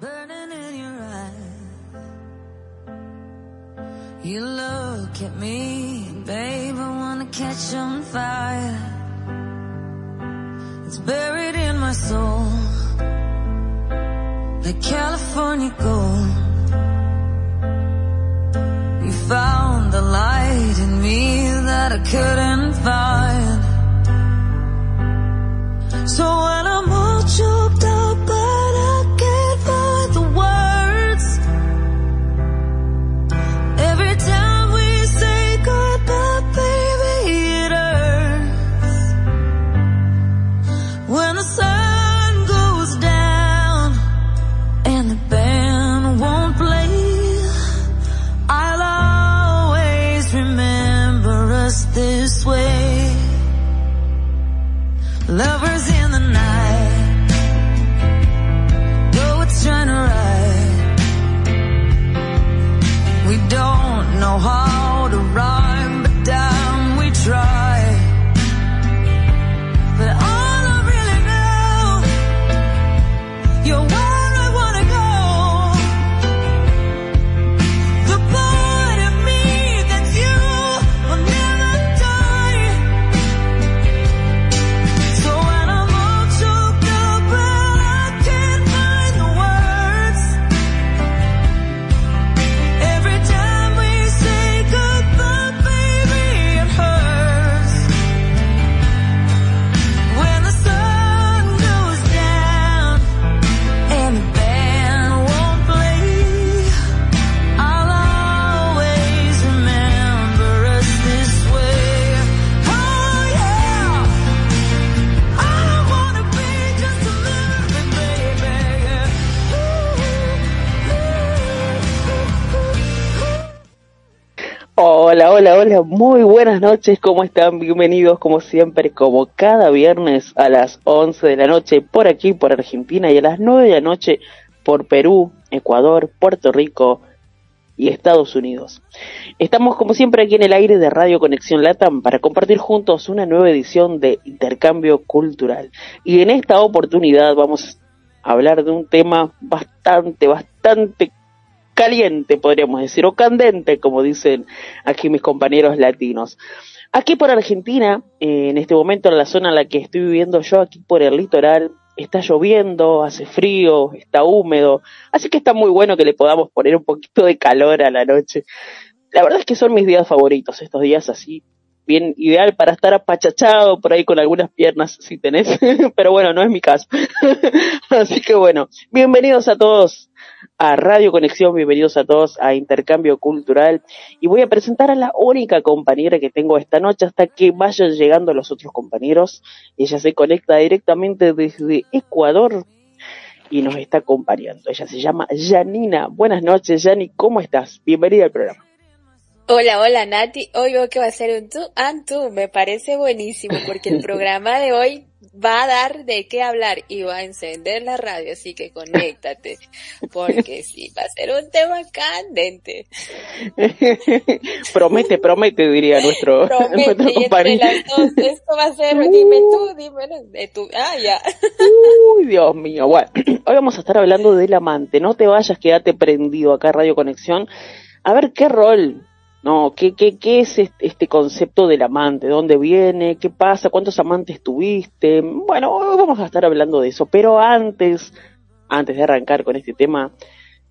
burning in your eyes. You look at me, babe, I wanna catch on fire. It's buried in my soul, like California gold. You found the light in me that I couldn't Hola, muy buenas noches, ¿cómo están? Bienvenidos como siempre, como cada viernes a las 11 de la noche por aquí, por Argentina y a las 9 de la noche por Perú, Ecuador, Puerto Rico y Estados Unidos. Estamos como siempre aquí en el aire de Radio Conexión Latam para compartir juntos una nueva edición de Intercambio Cultural. Y en esta oportunidad vamos a hablar de un tema bastante, bastante caliente, podríamos decir, o candente, como dicen aquí mis compañeros latinos. Aquí por Argentina, eh, en este momento en la zona en la que estoy viviendo yo, aquí por el litoral, está lloviendo, hace frío, está húmedo, así que está muy bueno que le podamos poner un poquito de calor a la noche. La verdad es que son mis días favoritos, estos días así, bien ideal para estar apachachado por ahí con algunas piernas si tenés, pero bueno, no es mi caso. así que bueno, bienvenidos a todos a Radio Conexión, bienvenidos a todos a Intercambio Cultural y voy a presentar a la única compañera que tengo esta noche hasta que vayan llegando los otros compañeros. Ella se conecta directamente desde Ecuador y nos está acompañando. Ella se llama Janina. Buenas noches, Yani, ¿cómo estás? Bienvenida al programa. Hola, hola Nati. Hoy veo que va a ser un tú and tú. Me parece buenísimo porque el programa de hoy va a dar de qué hablar y va a encender la radio, así que conéctate, porque sí, va a ser un tema candente. promete, promete, diría nuestro, Promete, nuestro compañero. dos, esto va a ser, dime tú, dime de tú, ah, ya. Uy, Dios mío. Bueno, hoy vamos a estar hablando del amante. No te vayas, quédate prendido acá Radio Conexión. A ver qué rol, no, qué, qué, qué es este, concepto del amante, ¿De dónde viene, qué pasa, cuántos amantes tuviste. Bueno, vamos a estar hablando de eso. Pero antes, antes de arrancar con este tema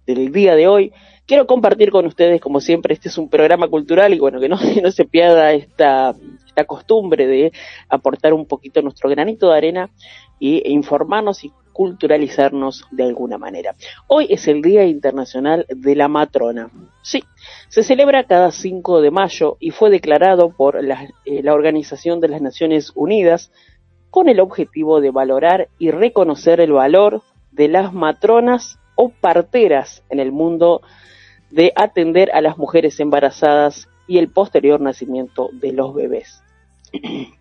del día de hoy, quiero compartir con ustedes, como siempre, este es un programa cultural y bueno, que no, que no se pierda esta, esta costumbre de aportar un poquito nuestro granito de arena e informarnos y culturalizarnos de alguna manera. Hoy es el Día Internacional de la Matrona. Sí, se celebra cada 5 de mayo y fue declarado por la, eh, la Organización de las Naciones Unidas con el objetivo de valorar y reconocer el valor de las matronas o parteras en el mundo de atender a las mujeres embarazadas y el posterior nacimiento de los bebés.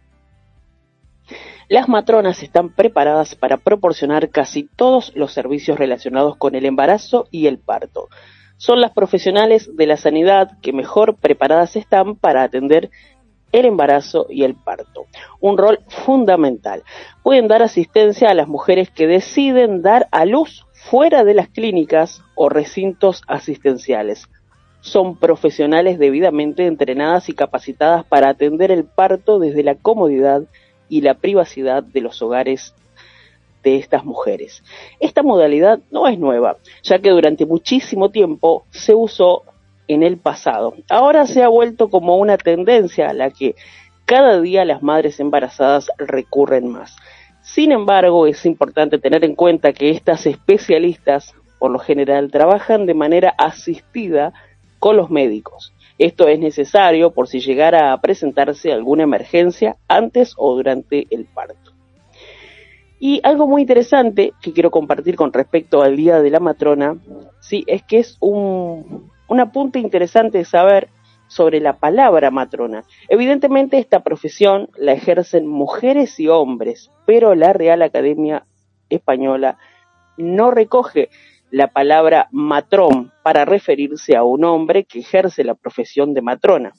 Las matronas están preparadas para proporcionar casi todos los servicios relacionados con el embarazo y el parto. Son las profesionales de la sanidad que mejor preparadas están para atender el embarazo y el parto. Un rol fundamental. Pueden dar asistencia a las mujeres que deciden dar a luz fuera de las clínicas o recintos asistenciales. Son profesionales debidamente entrenadas y capacitadas para atender el parto desde la comodidad y la privacidad de los hogares de estas mujeres. Esta modalidad no es nueva, ya que durante muchísimo tiempo se usó en el pasado. Ahora se ha vuelto como una tendencia a la que cada día las madres embarazadas recurren más. Sin embargo, es importante tener en cuenta que estas especialistas, por lo general, trabajan de manera asistida con los médicos. Esto es necesario por si llegara a presentarse alguna emergencia antes o durante el parto. Y algo muy interesante que quiero compartir con respecto al Día de la Matrona, sí, es que es un, un apunte interesante de saber sobre la palabra matrona. Evidentemente esta profesión la ejercen mujeres y hombres, pero la Real Academia Española no recoge la palabra matrón para referirse a un hombre que ejerce la profesión de matrona.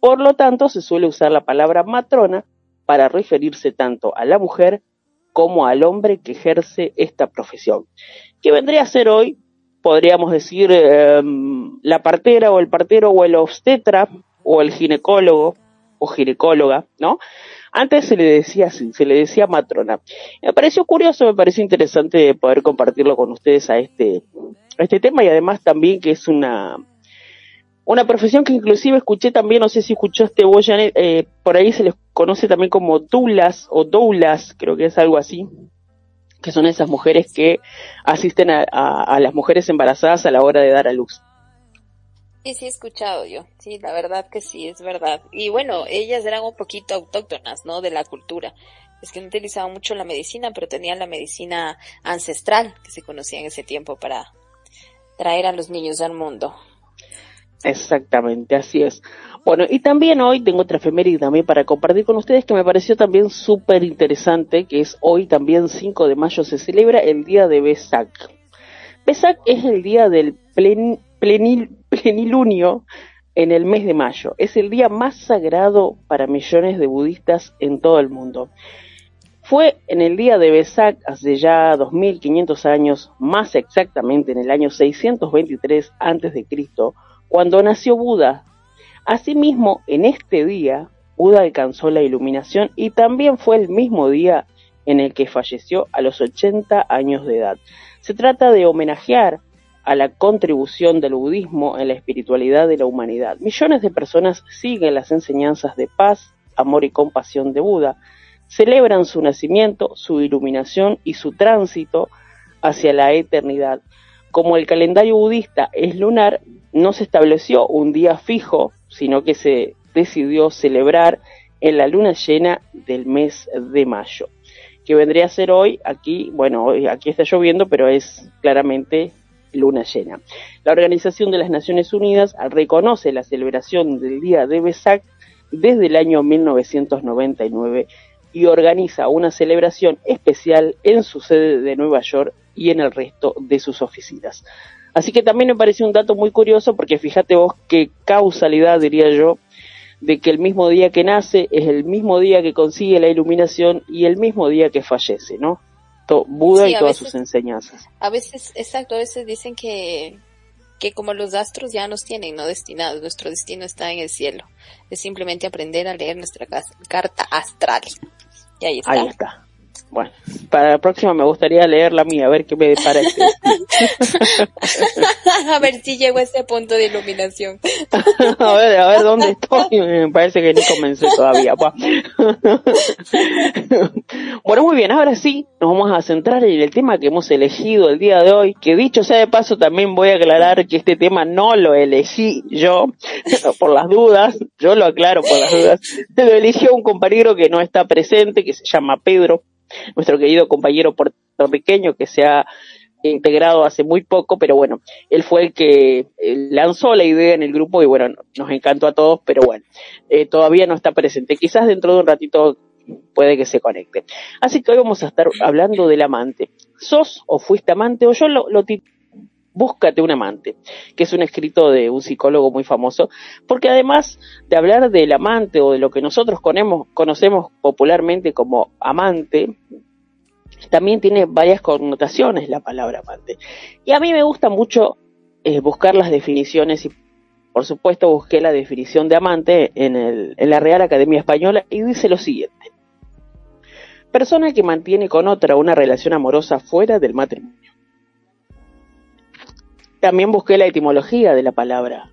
Por lo tanto, se suele usar la palabra matrona para referirse tanto a la mujer como al hombre que ejerce esta profesión. ¿Qué vendría a ser hoy? Podríamos decir eh, la partera o el partero o el obstetra o el ginecólogo o ginecóloga, ¿no? Antes se le decía así, se le decía matrona. Me pareció curioso, me pareció interesante poder compartirlo con ustedes a este, a este tema y además también que es una, una profesión que inclusive escuché también, no sé si escuchaste vos, Janet, eh, por ahí se les conoce también como doulas o doulas, creo que es algo así, que son esas mujeres que asisten a, las mujeres embarazadas a la hora de dar a luz. Sí, sí he escuchado yo. Sí, la verdad que sí, es verdad. Y bueno, ellas eran un poquito autóctonas, ¿no? De la cultura. Es que no utilizaban mucho la medicina, pero tenían la medicina ancestral que se conocía en ese tiempo para traer a los niños al mundo. Exactamente, así es. Bueno, y también hoy tengo otra efeméride también para compartir con ustedes que me pareció también súper interesante, que es hoy también 5 de mayo se celebra el día de Besak. Besak es el día del plen, plenil, plenilunio en el mes de mayo. Es el día más sagrado para millones de budistas en todo el mundo. Fue en el día de Besak, hace ya 2500 años, más exactamente en el año 623 a.C., cuando nació Buda. Asimismo, en este día, Buda alcanzó la iluminación y también fue el mismo día en el que falleció a los 80 años de edad. Se trata de homenajear a la contribución del budismo en la espiritualidad de la humanidad. Millones de personas siguen las enseñanzas de paz, amor y compasión de Buda, celebran su nacimiento, su iluminación y su tránsito hacia la eternidad. Como el calendario budista es lunar, no se estableció un día fijo, sino que se decidió celebrar en la luna llena del mes de mayo, que vendría a ser hoy, aquí, bueno, hoy aquí está lloviendo, pero es claramente luna llena. La Organización de las Naciones Unidas reconoce la celebración del día de Besak desde el año 1999 y organiza una celebración especial en su sede de Nueva York y en el resto de sus oficinas. Así que también me pareció un dato muy curioso porque fíjate vos qué causalidad, diría yo, de que el mismo día que nace es el mismo día que consigue la iluminación y el mismo día que fallece, ¿no? Buda Sí, y a todas veces- sus enseñanzas. A veces, exacto, a veces dicen que, que como los astros ya nos tienen, no destinados, nuestro destino está en el cielo. Es simplemente aprender a leer nuestra carta astral. Y ahí está. Ahí está. Bueno, para la próxima me gustaría leer la mía, a ver qué me parece. a ver si llego a ese punto de iluminación. a ver, a ver dónde estoy. Me parece que ni comencé todavía. pa. bueno, muy bien, ahora sí, nos vamos a centrar en el tema que hemos elegido el día de hoy, que dicho sea de paso también voy a aclarar que este tema no lo elegí yo, por las dudas, yo lo aclaro por las dudas, lo eligió un compañero que no está presente, que se llama Pedro, nuestro querido compañero puertorriqueño que se ha integrado hace muy poco, pero bueno, él fue el que eh, lanzó la idea en el grupo y bueno, nos encantó a todos, pero bueno, eh, todavía no está presente. Quizás dentro de un ratito puede que se conecte. Así que hoy vamos a estar hablando del amante. ¿Sos o fuiste amante? O yo lo, lo Búscate un amante, que es un escrito de un psicólogo muy famoso, porque además de hablar del amante o de lo que nosotros conemos- conocemos popularmente como amante, también tiene varias connotaciones la palabra amante. Y a mí me gusta mucho eh, buscar las definiciones y por supuesto busqué la definición de amante en, la Real Academia Española y dice lo siguiente. Persona que mantiene con otra una relación amorosa fuera del matrimonio. También busqué la etimología de la palabra.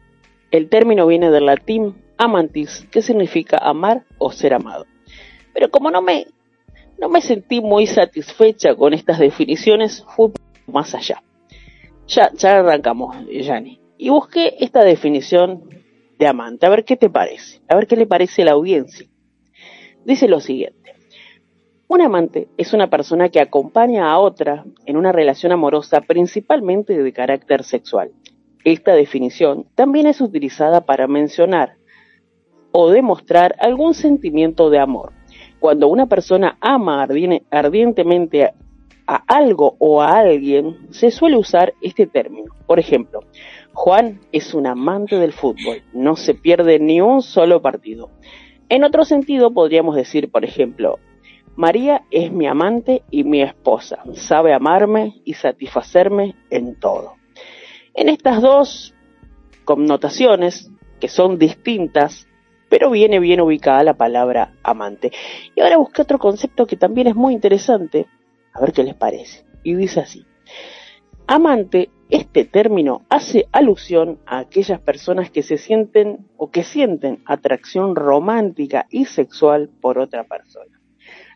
El término viene del latín amantis, que significa amar o ser amado. Pero como no me, no me sentí muy satisfecha con estas definiciones, fui más allá. Ya, ya arrancamos, Yani. Y busqué esta definición de amante, a ver qué te parece, a ver qué le parece a la audiencia. Dice lo siguiente. Un amante es una persona que acompaña a otra en una relación amorosa principalmente de carácter sexual. Esta definición también es utilizada para mencionar o demostrar algún sentimiento de amor. Cuando una persona ama ardientemente a algo o a alguien, se suele usar este término. Por ejemplo, Juan es un amante del fútbol, no se pierde ni un solo partido. En otro sentido, podríamos decir, por ejemplo, María es mi amante y mi esposa, sabe amarme y satisfacerme en todo. En estas dos connotaciones, que son distintas, pero viene bien ubicada la palabra amante. Y ahora busqué otro concepto que también es muy interesante, a ver qué les parece. Y dice así, amante, este término hace alusión a aquellas personas que se sienten o que sienten atracción romántica y sexual por otra persona.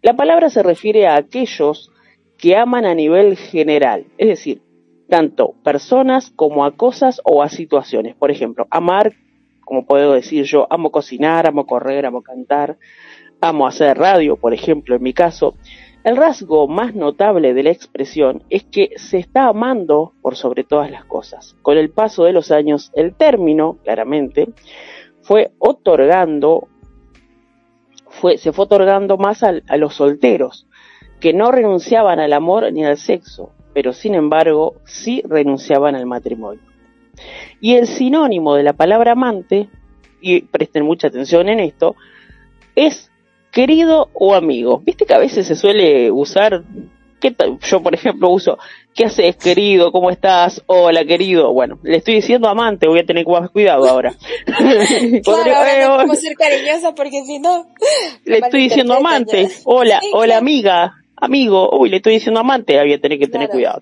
La palabra se refiere a aquellos que aman a nivel general, es decir, tanto personas como a cosas o a situaciones. Por ejemplo, amar, como puedo decir yo, amo cocinar, amo correr, amo cantar, amo hacer radio, por ejemplo, en mi caso. El rasgo más notable de la expresión es que se está amando por sobre todas las cosas. Con el paso de los años, el término, claramente, fue otorgando se fue otorgando más a, a los solteros, que no renunciaban al amor ni al sexo, pero sin embargo sí renunciaban al matrimonio. Y el sinónimo de la palabra amante, y presten mucha atención en esto, es querido o amigo. Viste que a veces se suele usar, ¿qué yo por ejemplo uso, ¿qué haces querido? ¿Cómo estás? Hola querido. Bueno, le estoy diciendo amante, voy a tener más cuidado ahora. claro, ahora ser cariñosa porque si no... Le estoy diciendo amante. Hola, hola amiga. Amigo, uy, le estoy diciendo amante, había tener que tener Claro. cuidado.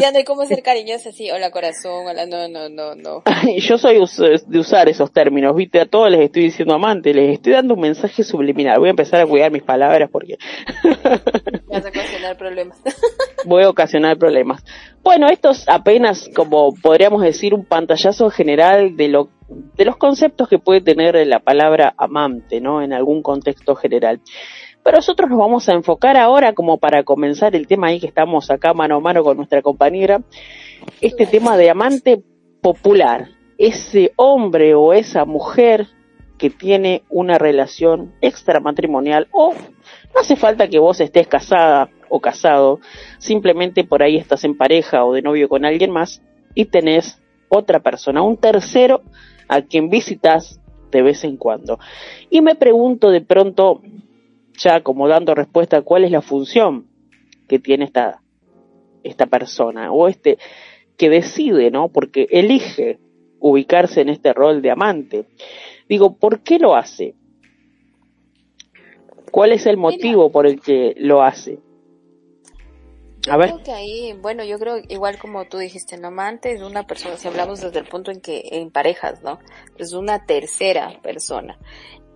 Ya no hay como ser cariñosa así, hola corazón, hola, no, no, no, no. Yo soy de usar esos términos, viste, a todos les estoy diciendo amante, les estoy dando un mensaje subliminal. Voy a empezar a cuidar mis palabras porque Vas a ocasionar problemas. voy a ocasionar problemas. Bueno, esto es apenas como podríamos decir un pantallazo general de lo de los conceptos que puede tener la palabra amante, ¿no? En algún contexto general. Pero nosotros nos vamos a enfocar ahora como para comenzar el tema ahí que estamos acá mano a mano con nuestra compañera, este tema de amante popular, ese hombre o esa mujer que tiene una relación extramatrimonial o no hace falta que vos estés casada o casado, simplemente por ahí estás en pareja o de novio con alguien más y tenés otra persona, un tercero a quien visitas de vez en cuando. Y me pregunto de pronto, ya como dando respuesta, cuál es la función que tiene esta, esta persona o este que decide, ¿no? Porque elige ubicarse en este rol de amante. Digo, ¿por qué lo hace? ¿Cuál es el motivo por el que lo hace? Yo A ver. creo que ahí, bueno, yo creo igual como tú dijiste, no amante es una persona, si hablamos desde el punto en que en parejas, ¿no? Es una tercera persona.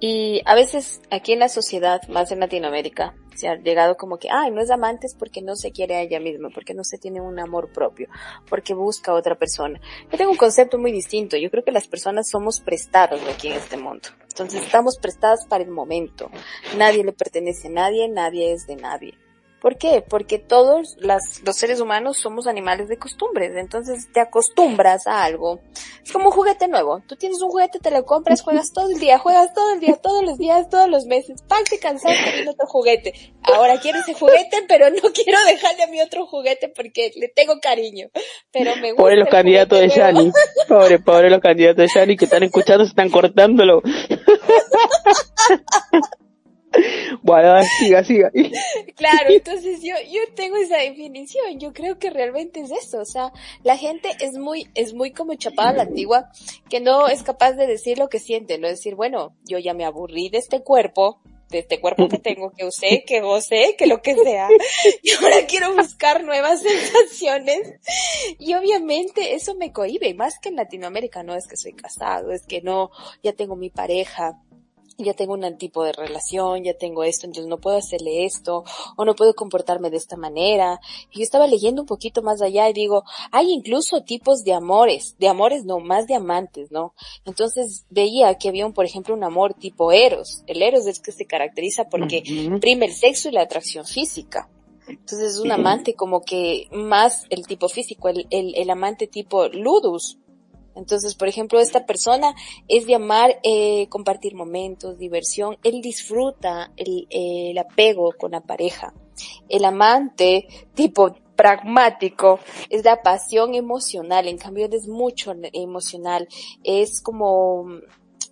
Y a veces aquí en la sociedad, más en Latinoamérica, se ha llegado como que, ay, no es amante es porque no se quiere a ella misma, porque no se tiene un amor propio, porque busca a otra persona. Yo tengo un concepto muy distinto. Yo creo que las personas somos prestados aquí en este mundo. Entonces estamos prestados para el momento. Nadie le pertenece a nadie, nadie es de nadie. ¿Por qué? Porque todos las, los seres humanos somos animales de costumbres, entonces te acostumbras a algo. Es como un juguete nuevo. Tú tienes un juguete, te lo compras, juegas todo el día, juegas todo el día, todos los días, todos los meses. ¡Pam! Te cansaste viendo otro juguete. Ahora quiero ese juguete, pero no quiero dejarle a mi otro juguete porque le tengo cariño. Pero me gusta. Pobre los candidatos de. Yani. Pobre, pobre los candidatos de Yani que están escuchando, se están cortándolo. Bueno, siga, siga. Claro, entonces yo, yo tengo esa definición, yo creo que realmente es eso, o sea, la gente es muy, es muy como chapada la antigua, que no es capaz de decir lo que siente, no decir, bueno, yo ya me aburrí de este cuerpo, de este cuerpo que tengo, que usé, que gocé, que lo que sea, y ahora quiero buscar nuevas sensaciones, y obviamente eso me cohibe, más que en Latinoamérica, no es que soy casado, es que no, ya tengo mi pareja, ya tengo un tipo de relación, ya tengo esto, entonces no puedo hacerle esto, o no puedo comportarme de esta manera. Y yo estaba leyendo un poquito más allá y digo, hay incluso tipos de amores, de amores no, más de amantes, ¿no? Entonces veía que había, un, por ejemplo, un amor tipo eros. El eros es que se caracteriza porque prime el sexo y la atracción física. Entonces es un amante como que más el tipo físico, el, el, el amante tipo ludus, entonces, por ejemplo, esta persona es de amar, eh, compartir momentos, diversión. Él disfruta el, eh, el apego con la pareja. El amante, tipo pragmático, es la pasión emocional. En cambio, él es mucho emocional. Es como,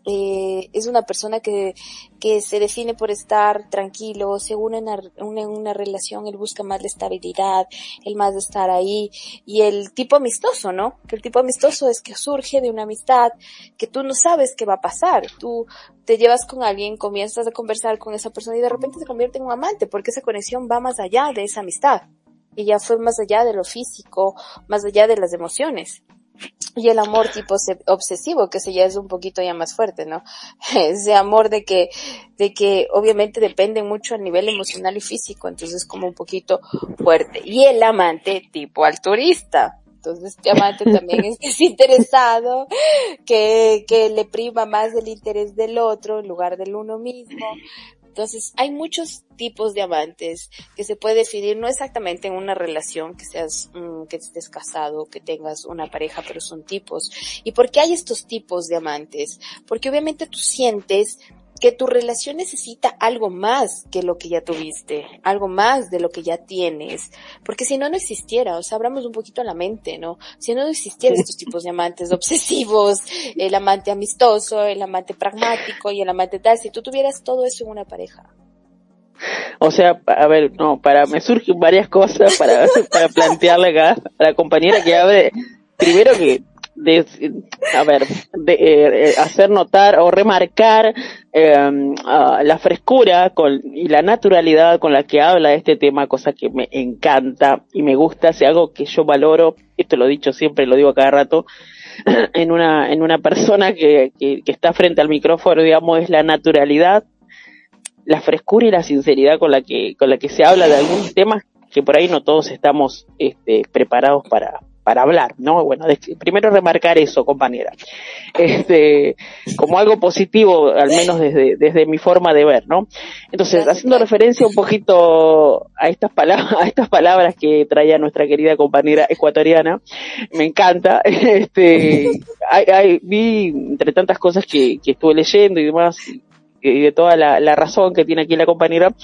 eh, es una persona que, que se define por estar tranquilo, se une en una, una relación, él busca más la estabilidad, el más de estar ahí, y el tipo amistoso, ¿no? Que el tipo amistoso es que surge de una amistad, que tú no sabes qué va a pasar, tú te llevas con alguien, comienzas a conversar con esa persona y de repente se convierte en un amante, porque esa conexión va más allá de esa amistad, y ya fue más allá de lo físico, más allá de las emociones. Y el amor tipo se- obsesivo, que ese ya es un poquito ya más fuerte, ¿no? Ese amor de que, de que obviamente depende mucho a nivel emocional y físico, entonces como un poquito fuerte. Y el amante tipo alturista. Entonces este amante también es desinteresado, que, que le prima más del interés del otro en lugar del uno mismo. Entonces, hay muchos tipos de amantes que se puede definir no exactamente en una relación, que seas, mm, que estés casado, que tengas una pareja, pero son tipos. ¿Y por qué hay estos tipos de amantes? Porque obviamente tú sientes que tu relación necesita algo más que lo que ya tuviste, algo más de lo que ya tienes, porque si no, no existiera, o sea, abramos un poquito la mente, ¿no? Si no, no existieran estos tipos de amantes obsesivos, el amante amistoso, el amante pragmático y el amante tal, si tú tuvieras todo eso en una pareja. O sea, a ver, no, para, me surgen varias cosas para, para plantearle acá a la compañera que abre, primero que, de, a ver, de, eh, hacer notar o remarcar eh, ah, la frescura con, y la naturalidad con la que habla de este tema, cosa que me encanta y me gusta, es algo que yo valoro, esto lo he dicho siempre, lo digo a cada rato, en una, en una persona que, que, que está frente al micrófono, digamos, es la naturalidad la frescura y la sinceridad con la que con la que se habla de algunos temas que por ahí no todos estamos este, preparados para para hablar, ¿no? Bueno, primero remarcar eso, compañera, este, como algo positivo, al menos desde desde mi forma de ver, ¿no? Entonces, haciendo referencia un poquito a estas palabras a estas palabras que traía nuestra querida compañera ecuatoriana, me encanta, este, hay, hay- vi entre tantas cosas que, que estuve leyendo y demás y de toda la, la razón que tiene aquí la compañera,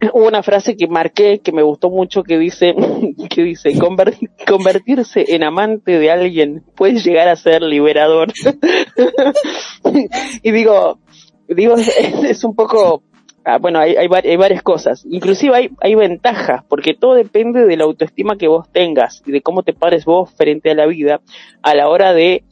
hubo una frase que marqué que me gustó mucho que dice, que dice, "Conver- convertirse en amante de alguien puede llegar a ser liberador. y digo, digo, es, un poco, ah, bueno, hay, hay, hay varias cosas. Inclusive hay, hay ventajas, porque todo depende de la autoestima que vos tengas y de cómo te pares vos frente a la vida a la hora de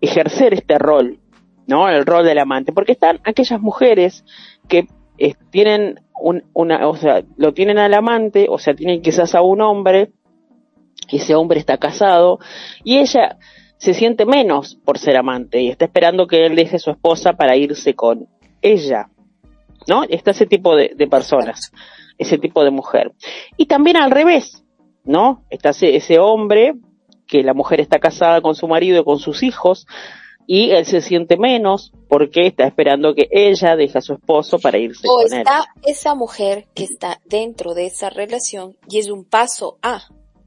ejercer este rol, ¿no? El rol del amante, porque están aquellas mujeres que eh, tienen un, una, o sea, lo tienen al amante, o sea, tienen quizás a un hombre, y ese hombre está casado, y ella se siente menos por ser amante y está esperando que él deje su esposa para irse con ella, ¿no? Está ese tipo de, de personas, ese tipo de mujer. Y también al revés, ¿no? Está ese, ese hombre que la mujer está casada con su marido, con sus hijos, y él se siente menos porque está esperando que ella deje a su esposo para irse O con él. está esa mujer que está dentro de esa relación y es un paso a.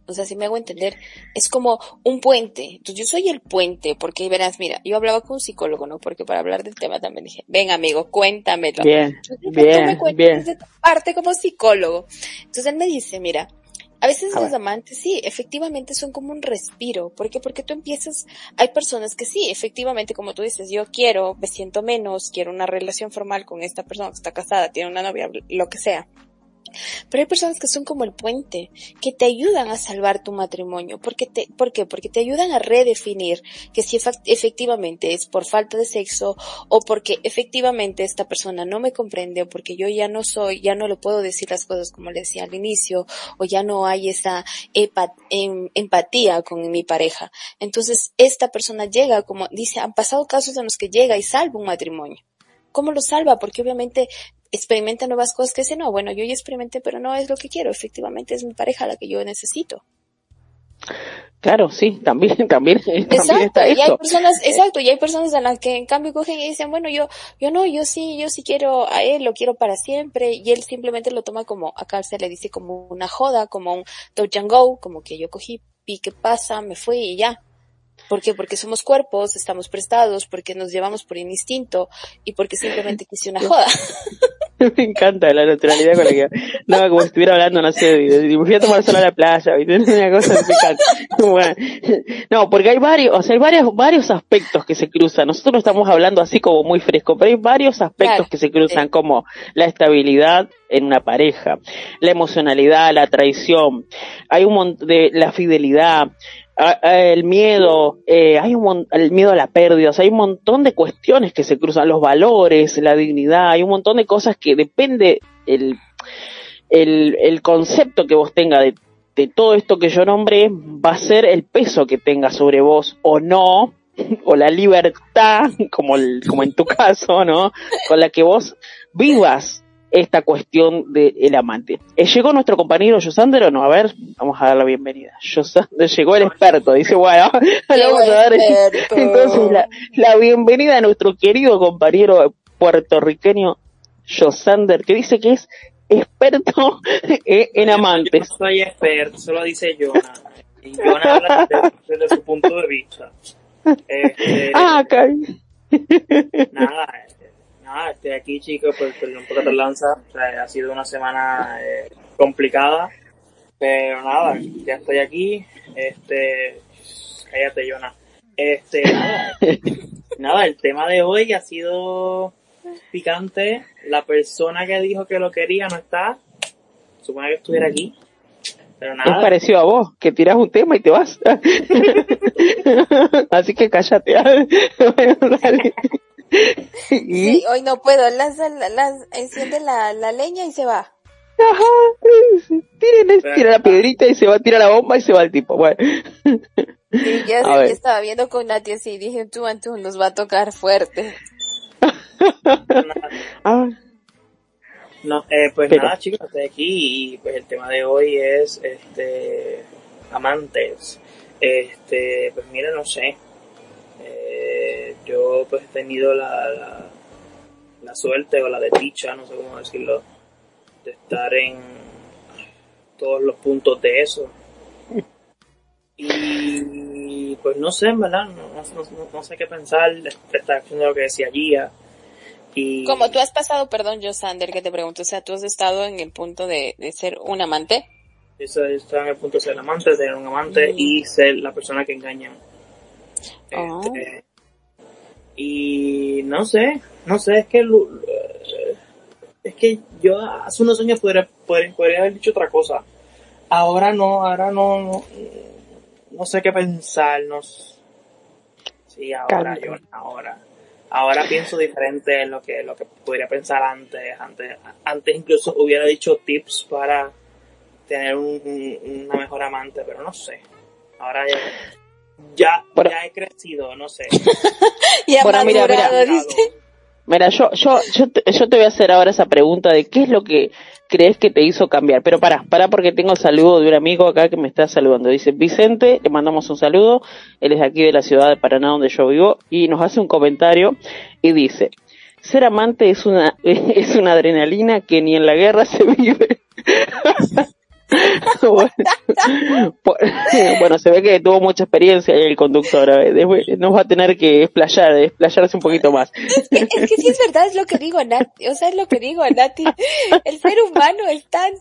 O sea, si me hago entender, es como un puente. Entonces yo soy el puente, porque verás, mira, yo hablaba con un psicólogo, ¿no? Porque para hablar del tema también dije, ven amigo, cuéntamelo. Bien, Yo quiero que tú me bien, cuentes bien. de tu parte como psicólogo. Entonces él me dice, mira, A veces A los ver. amantes sí, efectivamente son como un respiro. ¿Por qué? Porque tú empiezas, hay personas que sí, efectivamente, como tú dices, yo quiero, me siento menos, quiero una relación formal con esta persona que está casada, tiene una novia, lo que sea. Pero hay personas que son como el puente, que te ayudan a salvar tu matrimonio. Porque te, ¿Por qué? Porque te ayudan a redefinir que si efectivamente es por falta de sexo o porque efectivamente esta persona no me comprende o porque yo ya no soy, ya no le puedo decir las cosas como le decía al inicio o ya no hay esa em- empatía con mi pareja. Entonces esta persona llega, como dice, han pasado casos en los que llega y salva un matrimonio. ¿Cómo lo salva? Porque obviamente experimenta nuevas cosas que dice, no, bueno, yo ya experimenté, pero no es lo que quiero. Efectivamente es mi pareja la que yo necesito. Claro, sí, también, también, también Exacto, está y hay personas, exacto, y hay personas a las que en cambio cogen y dicen, bueno, yo, yo no, yo sí, yo sí quiero a él, lo quiero para siempre, y él simplemente lo toma como, acá se le dice como una joda, como un touch and go, como que yo cogí, vi qué pasa, me fui y ya. ¿Por qué? Porque somos cuerpos, estamos prestados, porque nos llevamos por instinto y porque simplemente quise una joda. Me encanta la naturalidad con la que, no, como si estuviera hablando, no sé, de- me fui a tomar sol a la playa, ¿viste? Una cosa que me encanta. Bueno, no, porque hay varios, o sea, hay varios, varios aspectos que se cruzan. Nosotros no estamos hablando así como muy fresco, pero hay varios aspectos Claro, que se cruzan, como la estabilidad en una pareja, la emocionalidad, la traición, hay un montón de la fidelidad, el miedo, eh, hay un el miedo a la pérdida, o sea, hay un montón de cuestiones que se cruzan, los valores, la dignidad, hay un montón de cosas que depende el, el, el concepto que vos tenga de, de todo esto que yo nombré, va a ser el peso que tenga sobre vos o no, o la libertad, como, el, como en tu caso, ¿no? Con la que vos vivas esta cuestión del amante. Eh, ¿Llegó nuestro compañero Josander o no? A ver, vamos a dar la bienvenida. Josander, llegó el experto, dice, bueno, le vamos a dar experto. entonces la, la bienvenida a nuestro querido compañero puertorriqueño Josander, que dice que es experto eh, en Yo amantes. no soy experto, eso lo dice Jonah. Y Jonah habla desde, desde su punto de vista. Este, Ah, acá. nada, este, nada, estoy aquí chicos, por, perdón por la tardanza. O sea, ha sido una semana eh, complicada. Pero nada, ya estoy aquí. Este, cállate Jonah. Este, nada, nada, el tema de hoy ha sido picante. La persona que dijo que lo quería no está. Supone que estuviera aquí. Pero Es nada, parecido a vos, que tiras un tema y te vas. Así que cállate. Bueno, dale. y, Sí, hoy no puedo, lanza, la- las- enciende la, la leña y se va. ajá, tiren, tira la piedrita y se va, tira la bomba y se va el tipo. Bueno. Sí, ya, sé, ya estaba viendo con Nati así, dije, tú, tú, nos va a tocar fuerte. Ah, No, eh, pues Pero- nada chicos, estoy aquí y pues el tema de hoy es este amantes. Este, pues mira, no sé. Eh, yo pues he tenido la, la, la suerte o la desdicha, no sé cómo decirlo, de estar en todos los puntos de eso. Y pues no sé, en verdad, no, no, no- sé qué pensar, está haciendo lo que decía Gia. Y Como tú has pasado, perdón, yo, Sander, que te pregunto, o sea, tú has estado en el punto de, de ser un amante. Eso está en el punto de ser amante, de tener un amante Mm. y ser la persona que engaña. Oh. Este, y no sé, no sé, es que eh, es que yo hace unos años podría, podría, podría haber dicho otra cosa. Ahora no, ahora no, no, no sé qué pensar, no Sí, ahora, Calma. yo, ahora. Ahora pienso diferente en lo que, lo que podría pensar antes, antes, antes incluso hubiera dicho tips para tener un, un- una mejor amante, pero no sé. Ahora ya, ya, Bueno. ya he crecido, no sé. Y ha Bueno, mira, mira. Mira, yo, yo, yo, te, yo te voy a hacer ahora esa pregunta de qué es lo que crees que te hizo cambiar. Pero pará, pará porque tengo el saludo de un amigo acá que me está saludando. Dice Vicente, le mandamos un saludo. Él es de aquí de la ciudad de Paraná donde yo vivo y nos hace un comentario y dice, ser amante es una, es una adrenalina que ni en la guerra se vive. bueno, se ve que tuvo mucha experiencia el conductor. a después Nos va a tener que explayar, explayarse un poquito más. Es que, es que sí es verdad, es lo que digo, Nati. O sea, es lo que digo, Nati. El ser humano es tan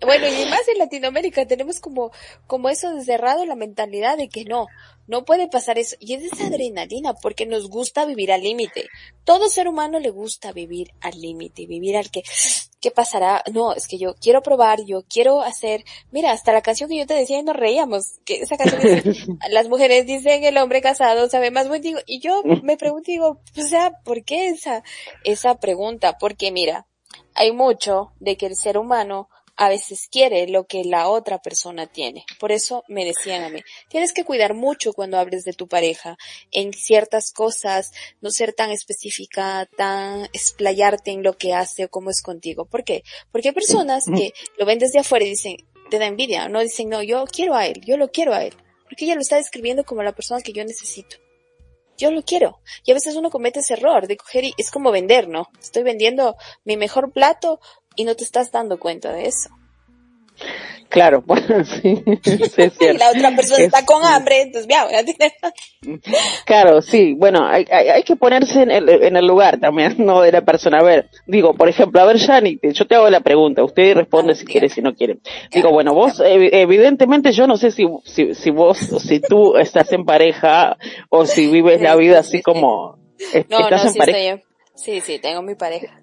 Bueno, y más en Latinoamérica tenemos como, como eso cerrado la mentalidad de que no, no puede pasar eso. Y es esa adrenalina porque nos gusta vivir al límite. Todo ser humano le gusta vivir al límite, vivir al que, ¿qué pasará? No, es que yo quiero probar, yo quiero hacer, mira, hasta la canción que yo te decía y nos reíamos, que esa canción dice, las mujeres dicen el hombre casado sabe más buen digo, y yo me pregunto, digo, o sea, ¿por qué esa, esa pregunta? Porque mira, hay mucho de que el ser humano a veces quiere lo que la otra persona tiene. Por eso me decían a mí, tienes que cuidar mucho cuando hables de tu pareja en ciertas cosas, no ser tan específica, tan explayarte en lo que hace o cómo es contigo. ¿Por qué? Porque hay personas que lo ven desde afuera y dicen, te da envidia, no dicen, no, yo quiero a él, yo lo quiero a él. Porque ella lo está describiendo como la persona que yo necesito yo lo quiero. Y a veces uno comete ese error de coger y es como vender, ¿no? Estoy vendiendo mi mejor plato y no te estás dando cuenta de eso. Claro, bueno, sí, sí, es Y cierto. la otra persona está Es- con hambre, entonces, ya, ya tiene- Claro, sí, bueno, hay, hay, hay que ponerse en el, en el lugar también, no de la persona. A ver, digo, por ejemplo, a ver, Yani, te- yo te hago la pregunta, usted responde Ah, si bien. quiere, si no quiere. Digo, bueno, vos, ev- evidentemente, yo no sé si, si, si vos, si tú estás en pareja o si vives la vida así como, No, estás no, en sí pareja. estoy en- Sí, sí, tengo mi pareja.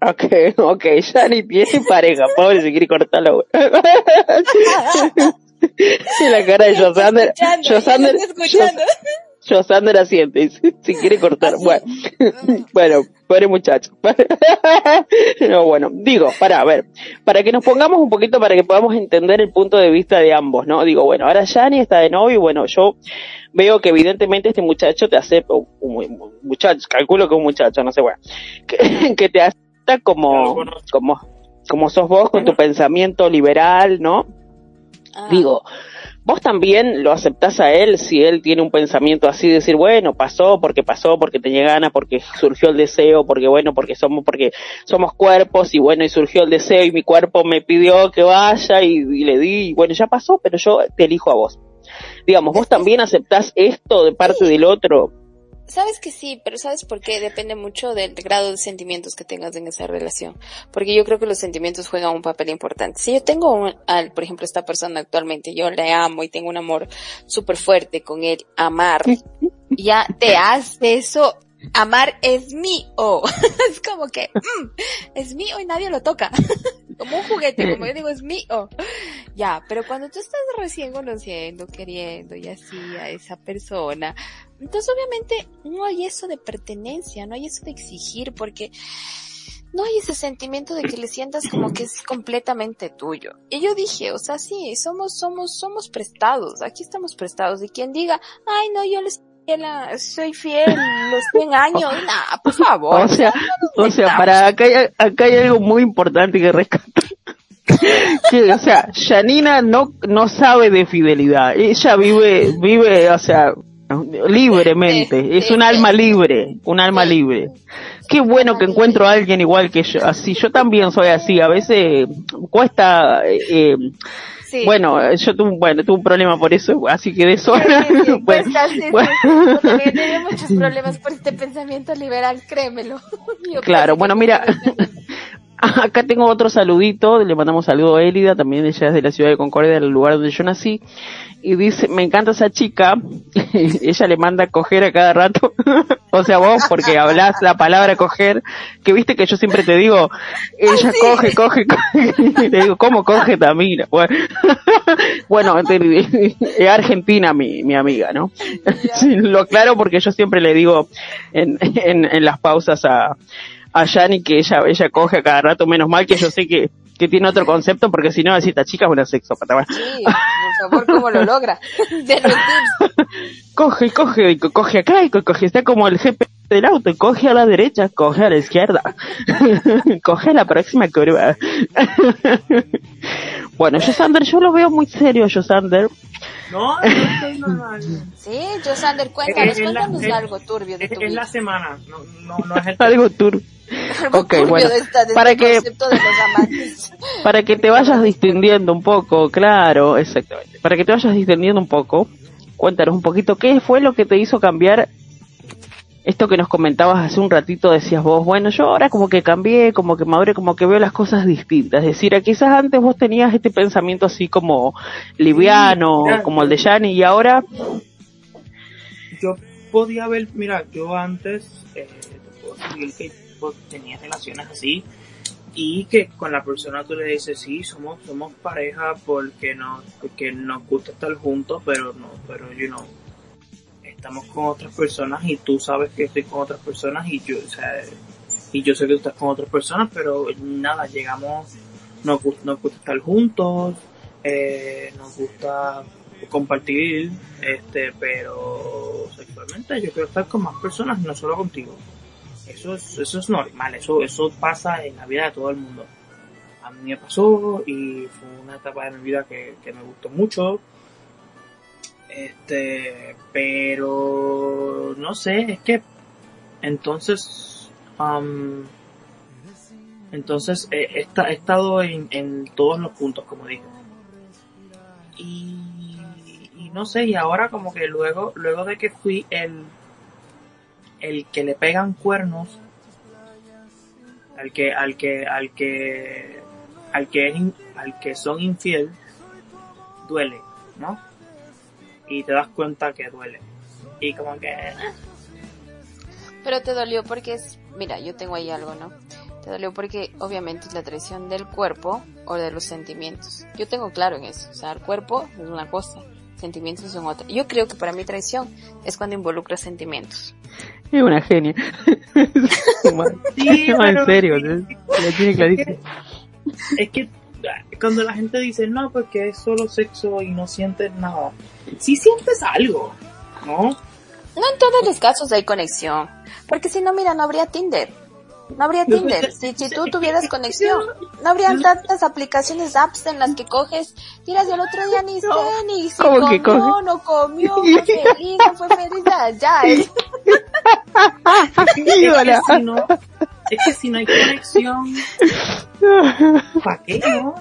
Ok, ok, Yani tiene pareja, pobre, se quiere cortarlo. Y la cara de Josander, Josander, ya. Josander asiente, si, quiere cortar. Bueno, bueno, pobre muchacho. No, bueno, digo, para, a ver, para que nos pongamos un poquito, para que podamos entender el punto de vista de ambos, ¿no? Digo, bueno, ahora Yani está de novio y bueno, yo veo que evidentemente este muchacho te acepta, un, un muchacho, calculo que un muchacho, no sé, bueno, que, que te acepta Como, como, como sos vos con tu pensamiento liberal, ¿no? Ah, Digo, vos también lo aceptás a él si él tiene un pensamiento así, decir, bueno, pasó porque pasó, porque tenía ganas, porque surgió el deseo, porque bueno, porque somos, porque somos cuerpos y bueno, y surgió el deseo y mi cuerpo me pidió que vaya y, y le di, y bueno, ya pasó, pero yo te elijo a vos. Digamos, vos también aceptás esto de parte del otro. Sabes que sí, pero ¿sabes por qué? Depende mucho del grado de sentimientos que tengas en esa relación. Porque yo creo que los sentimientos juegan un papel importante. Si yo tengo, un, al, por ejemplo, esta persona actualmente, yo le amo y tengo un amor súper fuerte con él, amar, ya te hace eso. Amar es mío. es como que, mm, es mío y nadie lo toca. como un juguete, como yo digo, es mío. Ya, pero cuando tú estás recién conociendo, queriendo y así a esa persona, entonces obviamente no hay eso de pertenencia, no hay eso de exigir, porque no hay ese sentimiento de que le sientas como que es completamente tuyo. Y yo dije, o sea, sí, somos, somos, somos prestados, aquí estamos prestados. Y quien diga, ay no, yo les soy fiel los 100 años, nah, por favor. O sea, no o sea, para acá hay, acá hay algo muy importante que rescatar. que, o sea, Janina no, no sabe de fidelidad. Ella vive, vive, o sea, libremente. Sí, Es un alma libre, un alma libre. Qué bueno que encuentro a alguien igual que yo. Así, yo también soy así. A veces cuesta, eh, eh, Sí. bueno, yo tuve, bueno, tuve un problema por eso, así que de eso. Sí, sí, bueno, cuesta. Yo también muchos problemas por este pensamiento liberal, créemelo. Yo Claro, bueno, mira, acá tengo otro saludito, le mandamos saludo a Élida, también ella es de la ciudad de Concordia, del lugar donde yo nací, y dice, me encanta esa chica, ella le manda a coger a cada rato, o sea vos, porque hablas la palabra coger, que viste que yo siempre te digo, ella coge, coge, coge, y le digo, ¿cómo coge Tamira? Bueno, bueno, te- es argentina mi, mi amiga, ¿no? Sí, lo aclaro porque yo siempre le digo en, en, en las pausas a, a Yani que ella, ella coge a cada rato, menos mal que yo sé que, que tiene otro concepto porque si no, decir esta chica es una sexópata. Bueno, Sí, por favor, ¿cómo lo logra? Coge, coge, coge acá y co- coge, está como el GPS del auto, coge a la derecha, coge a la izquierda, coge a la próxima curva. bueno, Josander, yo lo veo muy serio, Josander. No, no estoy normal. Sí, Josander, cuéntanos, Es- es la- cuéntanos algo turbio de Es, tu es vida. la semana, no, no, no es el Algo tur Algo ok, bueno, de, esta, de para este que- para que te vayas distendiendo un poco, claro, exactamente. Para que te vayas distendiendo un poco, cuéntanos un poquito qué fue lo que te hizo cambiar esto que nos comentabas hace un ratito, decías vos, bueno, yo ahora como que cambié, como que madure, como que veo las cosas distintas. Es decir, quizás antes vos tenías este pensamiento así como liviano, Sí, mira, como el de Yanni, y ahora, yo podía ver, mira, yo antes, eh, te puedo decir que yo tenía relaciones así y que con la persona tú le dices, sí, somos, somos pareja porque nos, porque nos gusta estar juntos, pero no, pero you know, estamos con otras personas y tú sabes que estoy con otras personas y yo, o sea, y yo sé que tú estás con otras personas, pero nada, llegamos, nos, gu- nos gusta estar juntos, eh, nos gusta compartir, este, pero sexualmente yo quiero estar con más personas, no solo contigo. Eso es, eso es normal, eso, eso pasa en la vida de todo el mundo. A mí me pasó y fue una etapa de mi vida que, que me gustó mucho. Este, pero no sé, es que entonces, um, entonces eh, he, esta- he estado en, en todos los puntos, como dije. Y, y no sé, y ahora como que luego, luego de que fui el, el que le pegan cuernos, al que, al que, al que, al que es al que son infiel, duele, ¿no? Y te das cuenta que duele. Y como que, Pero te dolió porque es, mira, yo tengo ahí algo, ¿no? Te dolió porque obviamente es la traición del cuerpo o de los sentimientos. Yo tengo claro en eso. O sea, el cuerpo es una cosa, sentimientos son otra. Yo creo que para mí traición es cuando involucra sentimientos. es una genia. sí, no, en serio, lo tiene clarísimo. es que cuando la gente dice no porque es solo sexo y no sientes nada sí sientes algo no No en todos los casos hay conexión. Porque si no, mira, no habría Tinder. No habría No, Tinder. Si, si tú tuvieras conexión, no habrían tantas aplicaciones, apps en las que coges, miras, y el otro día ni sé, ni si ¿Cómo que comió, coge? no comió, fue feliz, no fue feliz, ya, es- es que si no es que si no hay conexión ¿para qué no?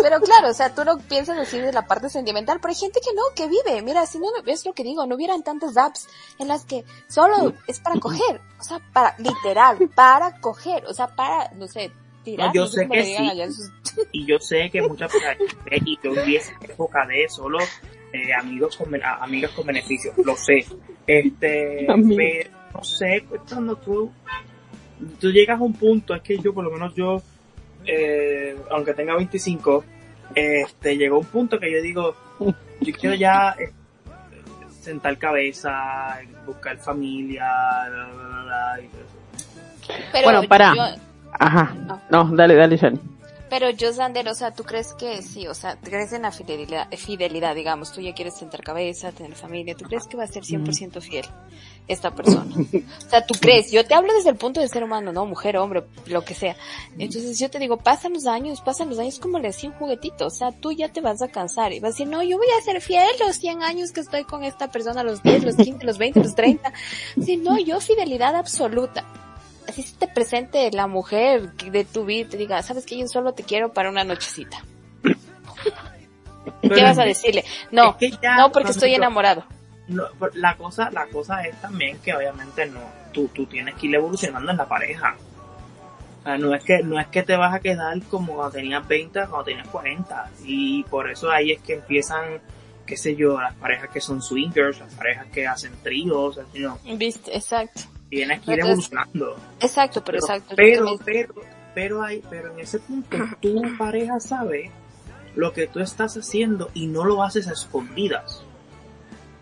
Pero claro, o sea, tú lo piensas así de la parte sentimental, pero hay gente que no, que vive. Mira, si no, es lo que digo, no hubieran tantas apps en las que solo es para coger, o sea, para, literal, para coger, o sea, para, no sé, tirar. No, yo sé sé que sí. sus- y yo sé que muchas personas y yo viví esa época de solo eh, amigos con a- amigas con beneficios lo sé este pero no sé cuando tú tú llegas a un punto es que yo por lo menos yo eh, aunque tenga 25 este llegó un punto que yo digo yo quiero ya eh, sentar cabeza buscar familia bla, bla, bla, bla, y todo eso. Pero Bueno, pará. yo- Ajá. No, dale, dale, Yanni. Pero yo, Sander, o sea, ¿tú crees que sí? O sea, ¿tú crees en la fidelidad, fidelidad, digamos? Tú ya quieres sentar cabeza, tener familia. ¿Tú crees que va a ser 100% fiel esta persona? O sea, ¿tú crees? Yo te hablo desde el punto de ser humano, ¿no? Mujer, hombre, lo que sea. Entonces yo te digo, pasan los años, pasan los años como le decía un juguetito. O sea, tú ya te vas a cansar y vas a decir, no, yo voy a ser fiel los 100 años que estoy con esta persona, los 10, los 15, los 20, los 30. Si no, yo fidelidad absoluta así se te presente la mujer de tu vida y te diga, sabes que yo solo te quiero para una nochecita. ¿Qué vas a decirle? No, es que ya no porque estoy enamorado. No, la cosa, la cosa es también que obviamente no, tú, tú tienes que ir evolucionando en la pareja. O sea, no es que, no es que te vas a quedar como cuando tenías 20, cuando tenías 40. Y por eso ahí es que empiezan, qué sé yo, las parejas que son swingers, las parejas que hacen tríos, así, no. ¿Viste? Exacto. Tienes que ir evolucionando. Exacto, pero, exacto. Pero, Yo pero, pero hay, pero en ese punto tu pareja sabe lo que tú estás haciendo y no lo haces a escondidas.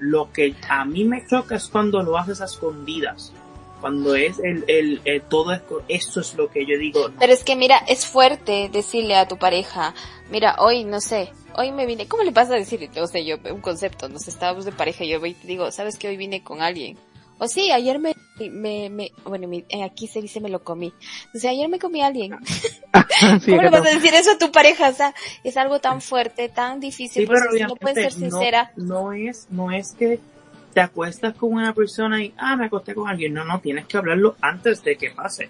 Lo que a mí me choca es cuando lo haces a escondidas. Cuando es el, el, el todo esto, eso es lo que yo digo. no, Pero es que mira, es fuerte decirle a tu pareja, mira, hoy no sé, hoy me vine, ¿cómo le vas a decir? O sea, yo, un concepto, nos estábamos de pareja y yo voy y te digo, ¿sabes que hoy vine con alguien? O sí, ayer me, me, me bueno, mi- eh, aquí se dice me lo comí. O sea, ayer me comí a alguien. Sí, ¿Cómo le vas a decir eso a tu pareja? O sea, es algo tan fuerte, tan difícil, Sí, pues, pero si no puedes ser no- sincera. No, es, no es que te acuestas con una persona y, ah, me acosté con alguien. No, no, tienes que hablarlo antes de que pase.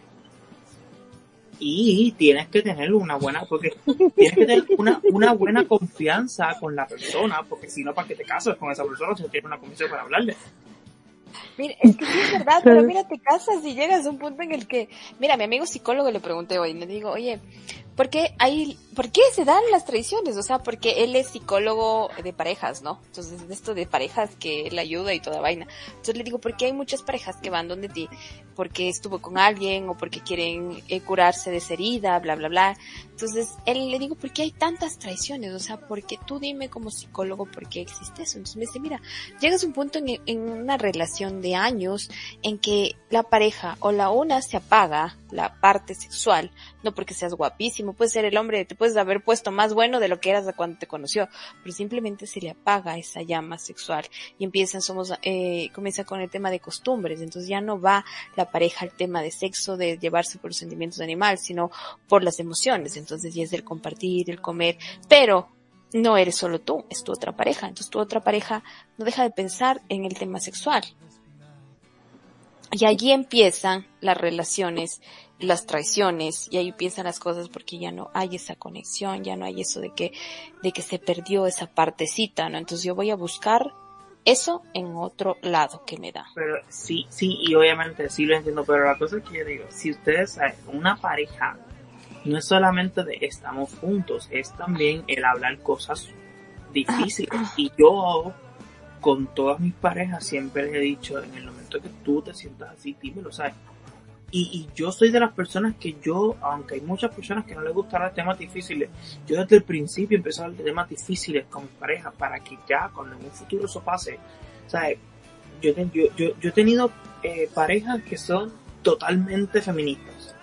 Y tienes que tener una buena, porque tienes que tener una, una buena confianza con la persona, porque si no, ¿para qué te casas con esa persona si no tienes una confianza para hablarle? Mira, es que sí es verdad, pero mira, te casas y llegas a un punto en el que, mira, a mi amigo psicólogo le pregunté hoy, le digo, oye, ¿por qué hay, por qué se dan las traiciones? O sea, porque él es psicólogo de parejas, ¿no? Entonces, esto de parejas que él ayuda y toda vaina. Entonces le digo, ¿por qué hay muchas parejas que van donde ti? Porque estuvo con alguien o porque quieren eh, curarse de esa herida, bla, bla, bla. Entonces, él le digo, ¿por qué hay tantas traiciones? O sea, porque tú dime como psicólogo por qué existe eso. Entonces me dice, mira, llegas a un punto en, en una relación de años en que la pareja o la una se apaga la parte sexual, no porque seas guapísimo, puede ser el hombre, te puedes haber puesto más bueno de lo que eras cuando te conoció, pero simplemente se le apaga esa llama sexual y empiezan, somos, eh, comienza con el tema de costumbres, entonces ya no va la pareja al tema de sexo, de llevarse por los sentimientos de animal, sino por las emociones, entonces ya es el compartir, el comer, pero no eres solo tú, es tu otra pareja. Entonces tu otra pareja no deja de pensar en el tema sexual. Y allí empiezan las relaciones, las traiciones, y ahí empiezan las cosas porque ya no hay esa conexión, ya no hay eso de que, de que se perdió esa partecita, ¿no? Entonces yo voy a buscar eso en otro lado que me da. Pero sí, sí, y obviamente sí lo entiendo, pero la cosa es que yo digo, si ustedes una pareja no es solamente de estamos juntos, es también el hablar cosas difíciles. Y yo, con todas mis parejas, siempre les he dicho, en el momento que tú te sientas así, dímelo, ¿sabes? Y, y yo soy de las personas que yo, aunque hay muchas personas que no les gustan los temas difíciles, yo desde el principio empecé a hablar de temas difíciles con mi pareja para que ya cuando en un futuro eso pase, ¿sabes? Yo, yo, yo, yo he tenido eh, parejas que son totalmente feministas.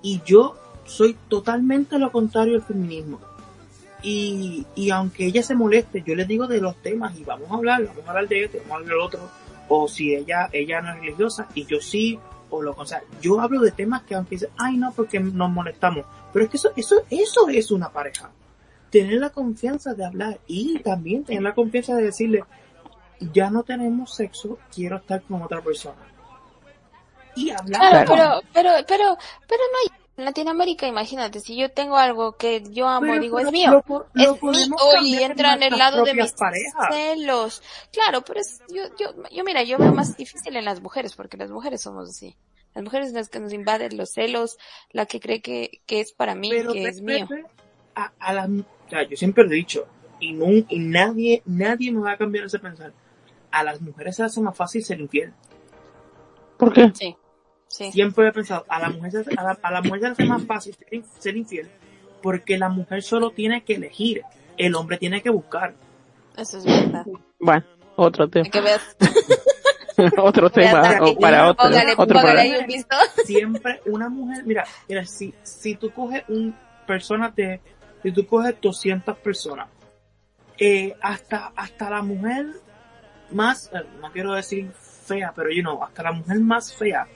Y yo soy totalmente lo contrario al feminismo. Y, y aunque ella se moleste, yo le digo de los temas y vamos a hablar, vamos a hablar de este, vamos a hablar del otro. O si ella, ella no es religiosa y yo sí, o lo o sea, yo hablo de temas que aunque dicen, ay no, porque nos molestamos. Pero es que eso, eso, eso es una pareja. Tener la confianza de hablar y también tener la confianza de decirle, ya no tenemos sexo, quiero estar con otra persona. Y hablar. Claro, pero, pero, pero, pero no hay. En Latinoamérica, imagínate, si yo tengo algo que yo amo, Pero- digo, pero es mío. lo po- lo es mío y entra en el lado de mis parejas. celos. Claro, pero es, yo, yo, yo mira, yo veo más difícil en las mujeres, porque las mujeres somos así. Las mujeres las que nos invaden los celos, la que cree que, que es para mí, pero que es mío. a, a las o sea, yo siempre lo he dicho y, nun- y nadie nadie me va a cambiar ese pensar a las mujeres se les hace más fácil ser infiel ¿Por qué? Sí, sí. siempre he pensado a la mujer a la, a la mujer se le hace más fácil ser, in- ser infiel porque la mujer solo tiene que elegir el hombre tiene que buscar Eso es verdad. Bueno, otro tema. Hay que ver. otro tema o para otro, Póngale, otro póngale un siempre una mujer mira mira si si tú coges un persona de si tú coges 200 personas eh, hasta hasta la mujer más eh, no quiero decir fea pero you know hasta la mujer más fea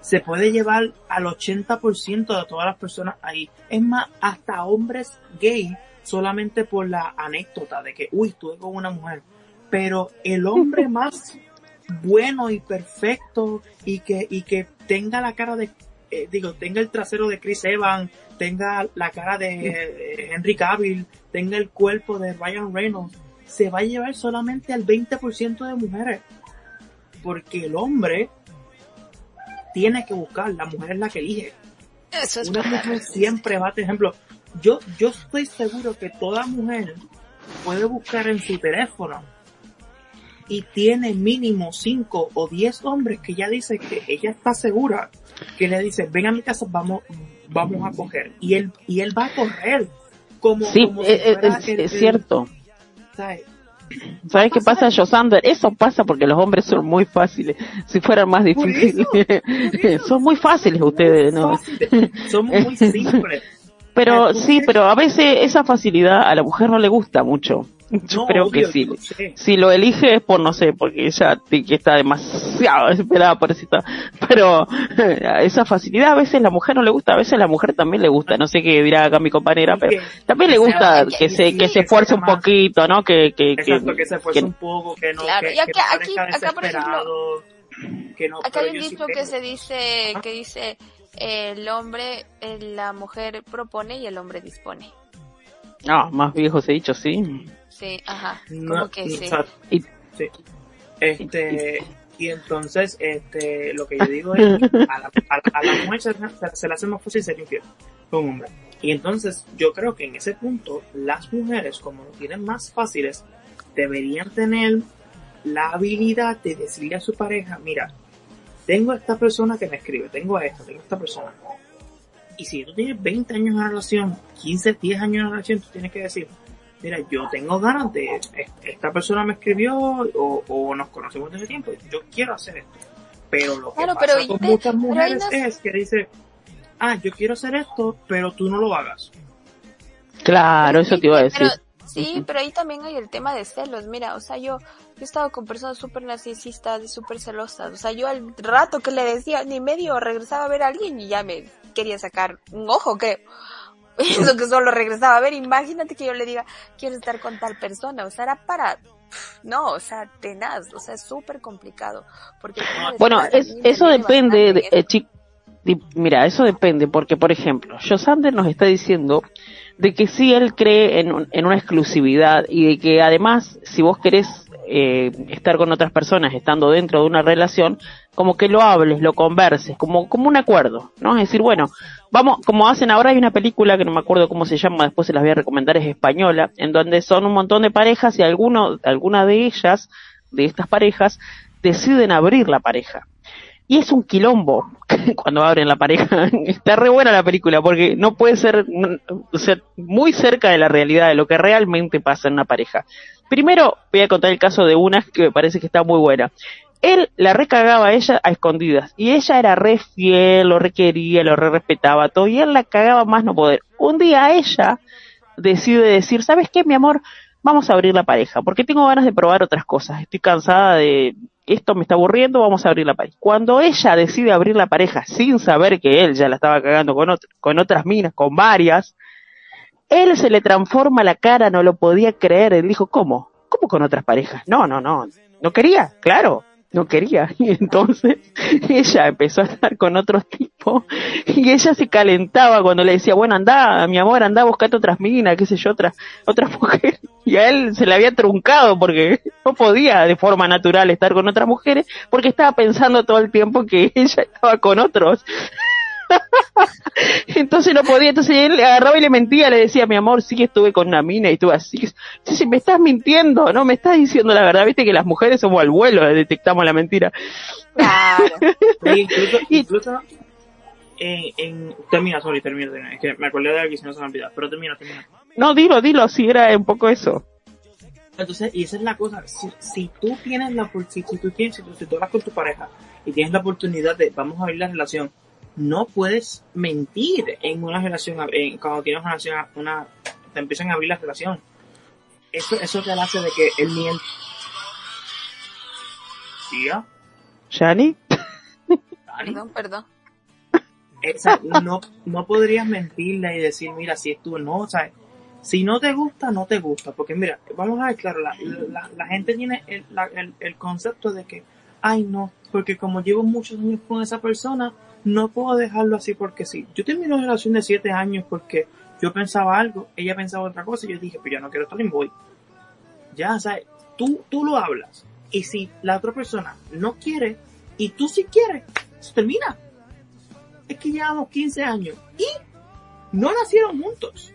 se puede llevar al 80% de todas las personas ahí. Es más hasta hombres gay solamente por la anécdota de que uy estuve con una mujer. Pero el hombre más bueno y perfecto y que y que tenga la cara de eh, digo tenga el trasero de Chris Evans tenga la cara de eh, Henry Cavill tenga el cuerpo de Ryan Reynolds se va a llevar solamente al 20% de mujeres. Porque el hombre tiene que buscar la mujer es la que elige Eso es una verdad. mujer siempre va, por ejemplo, yo, yo estoy seguro que toda mujer puede buscar en su teléfono y tiene mínimo 5 o 10 hombres que ya dice que ella está segura, que le dice, ven a mi casa, vamos, vamos a coger. Y él, y él va a correr. Como, Sí, como si es, es- fuera es- es el- cierto. ¿sabes? ¿Sabes qué pasa, Josander? Eso pasa porque los hombres son muy fáciles. Si fueran más difíciles. son muy fáciles ustedes, ¿no? Somos muy simples. Pero Ah, ¿tú sí, pero a veces esa facilidad a la mujer no le gusta mucho. Yo No, creo obvio, que sí. lo sé. Si lo elige es por, no sé, porque ella ti- que está demasiado desesperada, pobrecita. Pero eh, esa facilidad a veces la mujer no le gusta, a veces la mujer también le gusta. No sé qué dirá acá mi compañera, pero Porque- también le que gusta sea- que se, que se esfuerce un poquito, ¿no? Que, que, que, Exacto, que se esfuerce que- un poco, que no, Claro, que, y acá- que no aquí- acá, por ejemplo, que no, Acá pero hay un yo sí dicho que se dice, que dice, eh, el hombre, eh, la mujer propone y el hombre dispone. No, más viejo se ha dicho, sí. Sí, ajá, No, como que sí. o sea, Y- sí. Este, Y entonces, este, lo que yo digo es, a la, a la, a la mujer se, se- se le hace más fácil ser infiel con un hombre. Y entonces, yo creo que en ese punto, las mujeres, como lo tienen más fáciles, deberían tener la habilidad de decirle a su pareja, mira, tengo a esta persona que me escribe, tengo a esta, tengo a esta persona. Y si tú tienes 20 años de relación, 15, 10 años de relación, tú tienes que decir, mira, yo tengo ganas de, est- esta persona me escribió o, o nos conocemos desde tiempo, yo quiero hacer esto. Pero lo que pasa pero con muchas mujeres no- es que dice, ah, yo quiero hacer esto, pero tú no lo hagas. Claro, eso te iba a decir. Pero, sí, pero ahí también hay el tema de celos. Mira, o sea, yo, yo he estado con personas súper narcisistas y súper celosas. O sea, yo al rato que le decía, ni medio regresaba a ver a alguien y ya me quería sacar un ojo, que eso que solo regresaba a ver. Imagínate que yo le diga, quiero estar con tal persona. O sea, era para, no, o sea, tenaz. O sea, es súper complicado. Porque Bueno, es, eso depende, de, eh, chi- di- mira, eso depende, porque por ejemplo, Josander nos está diciendo de que sí él cree en, en una exclusividad y de que además, si vos querés eh, estar con otras personas estando dentro de una relación, como que lo hables, lo converses, como, como un acuerdo, ¿no? Es decir, bueno, vamos, como hacen ahora hay una película que no me acuerdo cómo se llama, después se las voy a recomendar, es española, en donde son un montón de parejas y alguno, alguna de ellas, de estas parejas, deciden abrir la pareja. Y es un quilombo cuando abren la pareja. Está re buena la película porque no puede ser, muy cerca de la realidad de lo que realmente pasa en una pareja. Primero voy a contar el caso de una que me parece que está muy buena. Él la recagaba a ella a escondidas y ella era re fiel, lo requería, lo re respetaba todo y él la cagaba más no poder. Un día ella decide decir, ¿sabes qué, mi amor? Vamos a abrir la pareja, porque tengo ganas de probar otras cosas. Estoy cansada de esto, me está aburriendo, vamos a abrir la pareja. Cuando ella decide abrir la pareja sin saber que él ya la estaba cagando con, con otras minas, con varias, él se le transforma la cara, no lo podía creer. Él dijo, ¿cómo? ¿Cómo con otras parejas? No, no, no. No quería, claro, no quería. Y entonces ella empezó a estar con otros tipos y ella se calentaba cuando le decía, bueno, anda, mi amor, anda, buscate otras minas, qué sé yo, otras, otras mujeres. Y a él se le había truncado porque no podía de forma natural estar con otras mujeres porque estaba pensando todo el tiempo que ella estaba con otros. Entonces no podía, entonces él le agarraba y le mentía, le decía, mi amor, sí que estuve con una mina y estuve así. Sí, me estás mintiendo, no me estás diciendo la verdad, viste que las mujeres somos al vuelo, detectamos la mentira. Claro. Incluso, incluso en, en, termina, sorry, termina, termina. Es que me acordé de algo y se me olvidó, pero termina, termina. No, dilo, dilo, sí era un poco eso. Entonces, y esa es la cosa, si, si tú tienes la si, si tú tienes, si tú, si tú hablas con tu pareja y tienes la oportunidad de, vamos a abrir la relación, no puedes mentir en una relación, en, cuando tienes una relación, una, te empiezan a abrir la relación. Eso, eso te hace de que él miente. ¿Tía? ¿Dani? Perdón, perdón. No, no podrías mentirle y decir, mira, si es tú, no, o sea, si no te gusta, no te gusta, porque mira, vamos a ver, claro, la, la, la gente tiene el, la- el, el concepto de que, ay, no, porque como llevo muchos años con esa persona, no puedo dejarlo así porque sí. Yo terminé una relación de siete años porque yo pensaba algo, ella pensaba otra cosa y yo dije, pues ya no quiero estar en voy. Ya, sea, tú, tú lo hablas. Y si la otra persona no quiere y tú sí quieres, se termina es que llevamos 15 años y no nacieron juntos.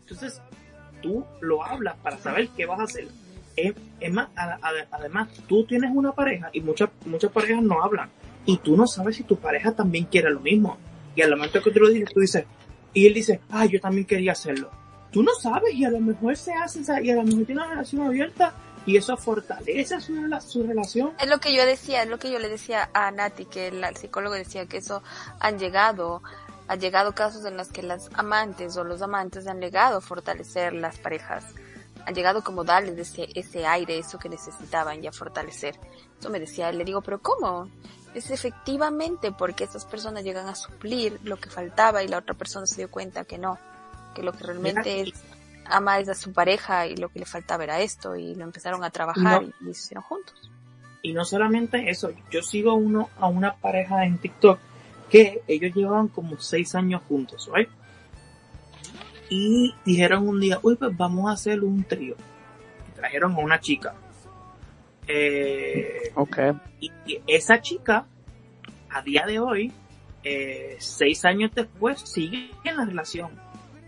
Entonces, tú lo hablas para saber qué vas a hacer. Es, es más, además, tú tienes una pareja y muchas, muchas parejas no hablan. Y tú no sabes si tu pareja también quiere lo mismo. Y al momento que tú lo dices, tú dices, y él dice, ah, yo también quería hacerlo. Tú no sabes y a lo mejor se hace, y a lo mejor tiene una relación abierta y eso fortalece su, rela- su relación. Es lo que yo decía, es lo que yo le decía a Nati, que el, psicólogo decía que eso han llegado, han llegado casos en los que las amantes o los amantes han llegado a fortalecer las parejas, han llegado como darles ese, ese aire, eso que necesitaban ya fortalecer. Eso me decía le digo, pero ¿cómo? Es efectivamente porque esas personas llegan a suplir lo que faltaba y la otra persona se dio cuenta que no, que lo que realmente es ama es a su pareja y lo que le faltaba era esto y lo empezaron a trabajar No. y, y se hicieron juntos. Y no solamente eso, yo sigo uno a una pareja en TikTok que ellos llevaban como seis años juntos, ¿right? Y dijeron un día, uy, pues vamos a hacer un trío. Y trajeron a una chica. Eh, Ok. y, y esa chica, a día de hoy, eh, seis años después, sigue en la relación.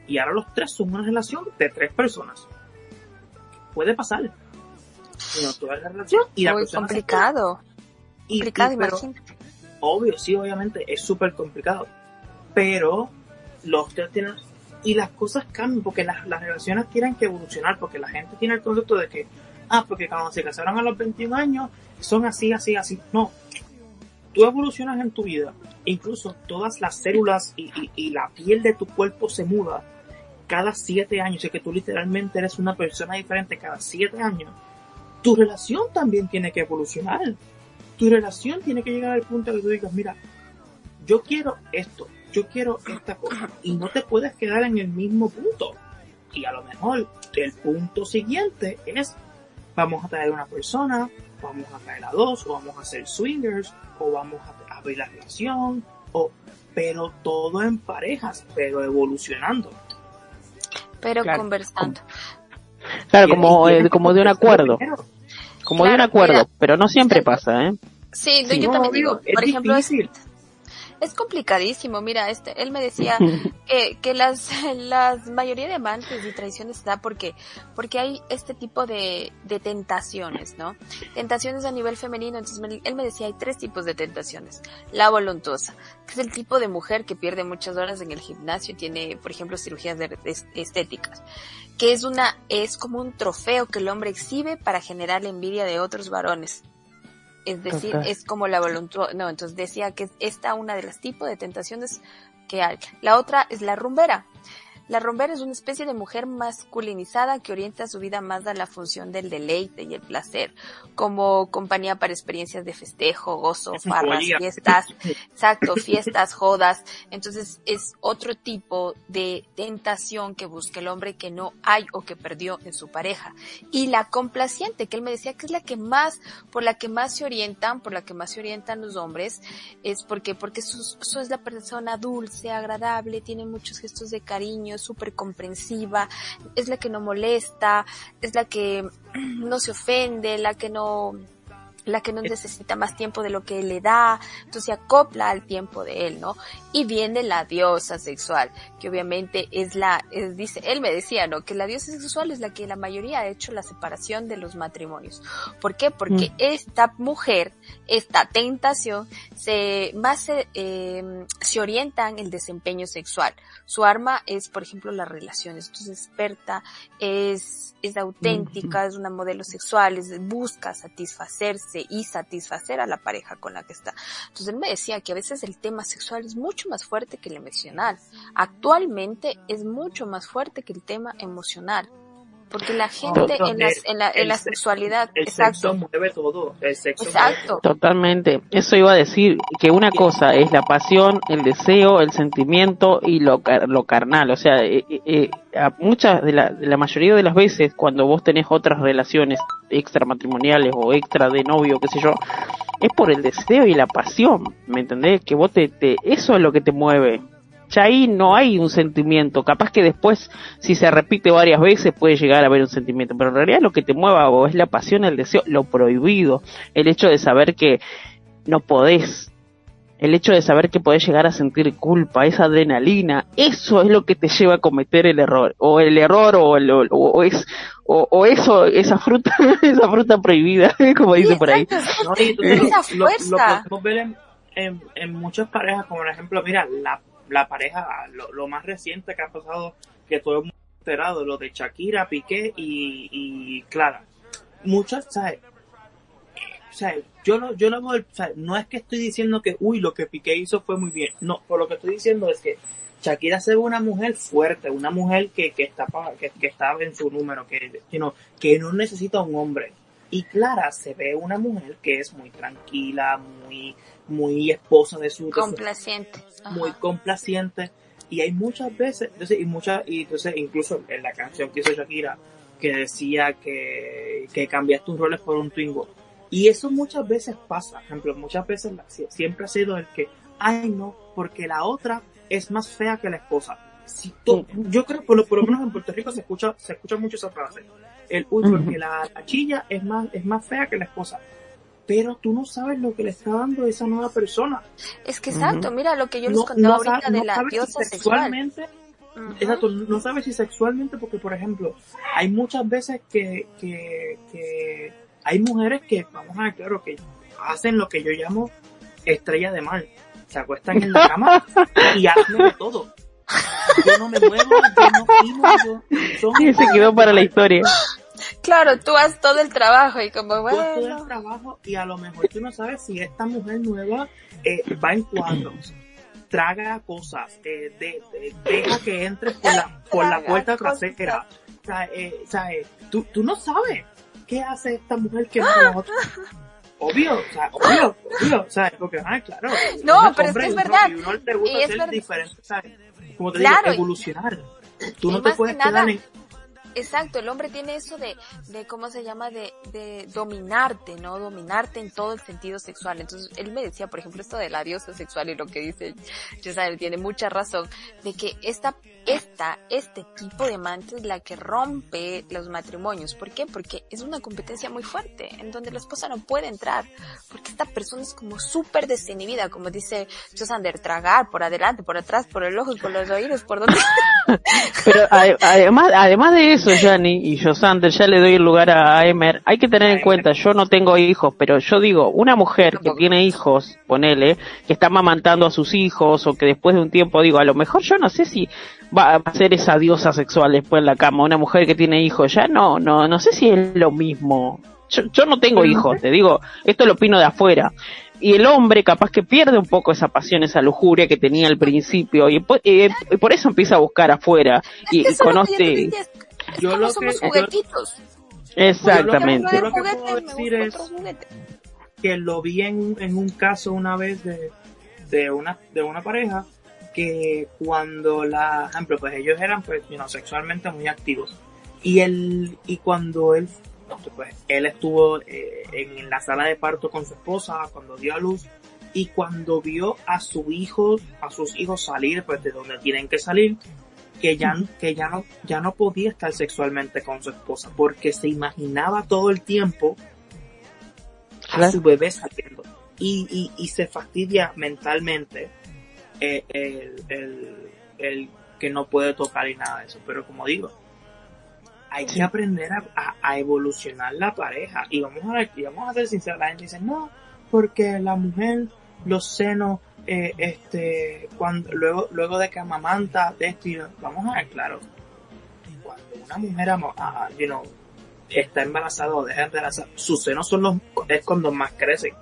Y ahora los tres son una relación de tres personas. Puede pasar. No toda la relación. Y la Muy complicado. y- y- Complicado, pero- imagínate. Obvio, sí, obviamente, es súper complicado. Pero los tres tienen... Y las cosas cambian porque las, las relaciones tienen que evolucionar porque la gente tiene el concepto de que, ah, porque cuando se casaron a los 21 años son así, así, así. No. Tú evolucionas en tu vida. Incluso todas las células y, la piel de tu cuerpo se muda cada siete años. Y que tú literalmente eres una persona diferente cada siete años. Tu relación también tiene que evolucionar tu relación tiene que llegar al punto que tú digas, mira, yo quiero esto, yo quiero esta cosa, y no te puedes quedar en el mismo punto. Y a lo mejor el punto siguiente es, vamos a traer una persona, vamos a traer a dos, o vamos a hacer swingers, o vamos a abrir la relación, o, pero todo en parejas, pero evolucionando. Pero Claro. conversando. Claro, como, eh, como de un acuerdo. Como de un acuerdo, mira. pero no siempre pasa, ¿eh? Sí, Sí. yo No, también digo, digo, es por ejemplo, difícil. es complicadísimo. Mira, este, él me decía que, que las, las mayoría de amantes y traiciones se da porque, porque hay este tipo de, de tentaciones, ¿no? Tentaciones a nivel femenino. Entonces me- él me decía, hay tres tipos de tentaciones. La voluntuosa, que es el tipo de mujer que pierde muchas horas en el gimnasio y tiene, por ejemplo, cirugías de- es- estéticas. Que es una, es como un trofeo que el hombre exhibe para generar la envidia de otros varones. Es decir, Total. es como la voluntad. No, entonces decía que es esta una de las tipos de tentaciones que hay. La otra es la rumbera. La rumbera es una especie de mujer masculinizada que orienta su vida más a la función del deleite y el placer, como compañía para experiencias de festejo, gozo, farras, fiestas, exacto, fiestas, jodas. Entonces es otro tipo de tentación que busca el hombre que no hay o que perdió en su pareja. Y la complaciente, que él me decía que es la que más, por la que más se orientan, por la que más se orientan los hombres, es porque, porque su es la persona dulce, agradable, tiene muchos gestos de cariño, súper comprensiva, es la que no molesta, es la que no se ofende, la que no, la que no necesita más tiempo de lo que él le da, entonces se acopla al tiempo de él, ¿no? Y viene la diosa sexual, que obviamente es la, es, dice, él me decía, ¿no? Que la diosa sexual es la que la mayoría ha hecho la separación de los matrimonios. ¿Por qué? Porque Mm. esta mujer, esta tentación, se, más se, eh, se orienta en el desempeño sexual. Su arma es, por ejemplo, las relaciones. Entonces, es experta, es, es auténtica, es una modelo sexual, es, busca satisfacerse y satisfacer a la pareja con la que está. Entonces, él me decía que a veces el tema sexual es mucho más fuerte que el emocional. Actualmente es mucho más fuerte que el tema emocional. Porque la gente en, las- en la, en El la se- sexualidad, El exacto, sexo mueve todo. El sexo mueve exacto, Totalmente. Eso iba a decir que una cosa es la pasión, el deseo, el sentimiento y lo, car- lo carnal. O sea, eh, eh, eh, a muchas de la, de la mayoría de las veces cuando vos tenés otras relaciones extramatrimoniales o extra de novio, qué sé yo, es por el deseo y la pasión. ¿Me entendés? Que vos te, te eso es lo que te mueve. Ya ahí no hay un sentimiento. Capaz que después, si se repite varias veces, puede llegar a haber un sentimiento. Pero en realidad lo que te mueva o es la pasión, el deseo, lo prohibido. El hecho de saber que no podés. El hecho de saber que podés llegar a sentir culpa, esa adrenalina, eso es lo que te lleva a cometer el error. O el error o, el- o, o es, o, o eso, esa fruta, esa fruta prohibida, como dice por ahí. exacto, ¿no? Y entonces Esa lo, lo- fuerza. lo podemos ver en, en, en muchas parejas, como por ejemplo, mira, la, la pareja, lo, lo más reciente que ha pasado, que todo el mundo ha enterado, lo de Shakira, Piqué y, y Clara. Muchas, ¿sabes? O yo no, yo no, o sea, no es que estoy diciendo que, uy, lo que Piqué hizo fue muy bien. No, por lo que estoy diciendo es que Shakira se ve una mujer fuerte, una mujer que, que está que, que está en su número, que, you know, que no necesita un hombre. Y Clara se ve una mujer que es muy tranquila, muy, muy esposa de su, de su- complaciente. Ajá. muy complaciente. Y hay muchas veces, entonces, y muchas, y entonces incluso en la canción que hizo Shakira, que decía que, que cambiaste tus roles por un twingo. Y eso muchas veces pasa, por ejemplo, muchas veces siempre ha sido el que, ay no, porque la otra es más fea que la esposa. si to- yo creo por lo, por lo menos en Puerto Rico se escucha se escucha mucho esa frase el uy porque la, la chilla es más es más fea que la esposa pero tú no sabes lo que le está dando esa nueva persona Es que exacto, mira lo que yo les no, contaba no ahorita de no la sabes si diosa sexual. sexualmente. Exacto, no sabes si sexualmente, porque por ejemplo, hay muchas veces que, que, que hay mujeres que, vamos a ver, claro, que hacen lo que yo llamo estrella de mar. Se acuestan en la cama y hacen de todo. Yo no me muevo, yo no yo, son Y se quedó para la historia. Claro, tú haces todo el trabajo y como, Tú haces todo el bueno, trabajo y a lo mejor tú no sabes si esta mujer nueva eh, va en cuadros, traga cosas, eh, de, de- deja que entres por la, por la puerta trasera. O sea, eh, o sea, eh, tú, tú no sabes qué hace esta mujer que no. Obvio, o sea, obvio, obvio, o sea, porque, ah, claro. No, pero es que es y uno- verdad. Y uno le gusta Y es ser verdad. diferente, ¿sabes? Como te Claro, digo, evolucionar. Tú y no te puedes nada, quedar en... Exacto, el hombre tiene eso de, de ¿cómo se llama? De, de dominarte, ¿no? Dominarte en todo el sentido sexual. Entonces, él me decía, por ejemplo, esto de la diosa sexual y lo que dice José tiene mucha razón, de que esta, esta, este tipo de amante es la que rompe los matrimonios. ¿Por qué? Porque es una competencia muy fuerte, en donde la esposa no puede entrar, porque esta persona es como súper desinhibida, como dice Josander, tragar por adelante, por atrás, por el ojo, por los oídos, por donde... Pero ade- además, además de eso, Yanni y yo, Sander, ya le doy el lugar a Emer. Hay que tener en cuenta, yo no tengo hijos, pero yo digo, una mujer que tiene hijos, ponele, que está mamantando a sus hijos o que después de un tiempo, digo, a lo mejor yo no sé si va a ser esa diosa sexual después en la cama. Una mujer que tiene hijos, ya no, no, no sé si es lo mismo. Yo, yo no tengo hijos, te digo, esto lo opino de afuera. Y el hombre capaz que pierde un poco esa pasión, esa lujuria que tenía al principio y, eh, y por eso empieza a buscar afuera y, Es que y eso es lo que yo te conoce Yo lo que- somos yo- juguetitos. exactamente. Yo lo que puedo decir es- que lo vi en, en un caso una vez de, de una de una pareja que cuando la ejemplo pues ellos eran pues you know, sexualmente muy activos y él y cuando él pues él estuvo eh, en la sala de parto con su esposa cuando dio a luz. Y cuando vio a su hijo a sus hijos salir pues de donde tienen que salir que ya que ya no ya no podía estar sexualmente con su esposa porque se imaginaba todo el tiempo a su bebé saliendo. Y, y, y se fastidia mentalmente eh, el, el, el que no puede tocar y nada de eso. Pero como digo, hay que aprender a, a- a evolucionar la pareja. Y vamos a ver, y vamos a ser sinceros, la gente dice, no, porque la mujer, los senos, eh, este, cuando, luego, luego de que amamanta, de esto y vamos a ver, claro, cuando una mujer ama- ah, you know, está embarazada o deja embarazada, sus senos son los, es cuando más crecen.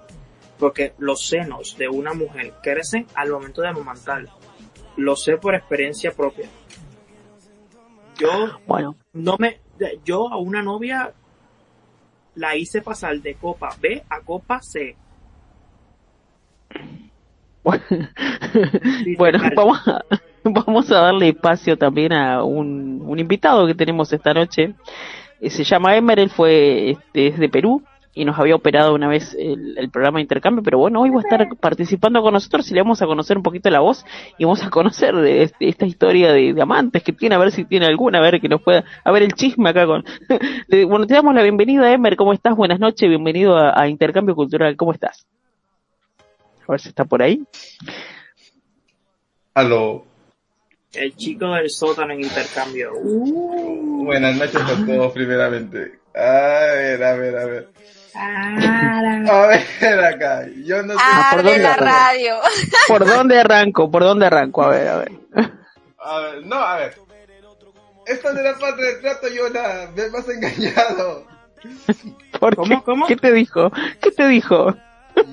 Porque los senos de una mujer crecen al momento de amamantar. Lo sé por experiencia propia. Yo Bueno, no me, yo a una novia la hice pasar de copa B a copa C. bueno, vamos a, vamos a darle espacio también a un, un invitado que tenemos esta noche. Eh, Se llama Emer, él fue este, es de Perú y nos había operado una vez el, el programa de intercambio, pero bueno, hoy va a estar participando con nosotros y le vamos a conocer un poquito la voz y vamos a conocer de este- esta historia de, de amantes que tiene, a ver si tiene alguna, a ver que nos pueda, a ver el chisme acá con... Le- bueno, te damos la bienvenida, Emer, ¿cómo estás? Buenas noches, bienvenido a, a Intercambio Cultural, ¿cómo estás? A ver si está por ahí. Aló. El chico del sótano en intercambio. Uh, Buenas noches a todos, primeramente. A ver, a ver, a ver. A ver acá. Yo no sé. ¿por Arde dónde la radio. ¿Por dónde arranco? ¿Por dónde arranco? A ver, a ver. A ver, no, a ver. Esta de la patria de trato, Yona. Me has engañado. ¿Por ¿Cómo, qué? cómo? ¿Qué te dijo? ¿Qué te dijo?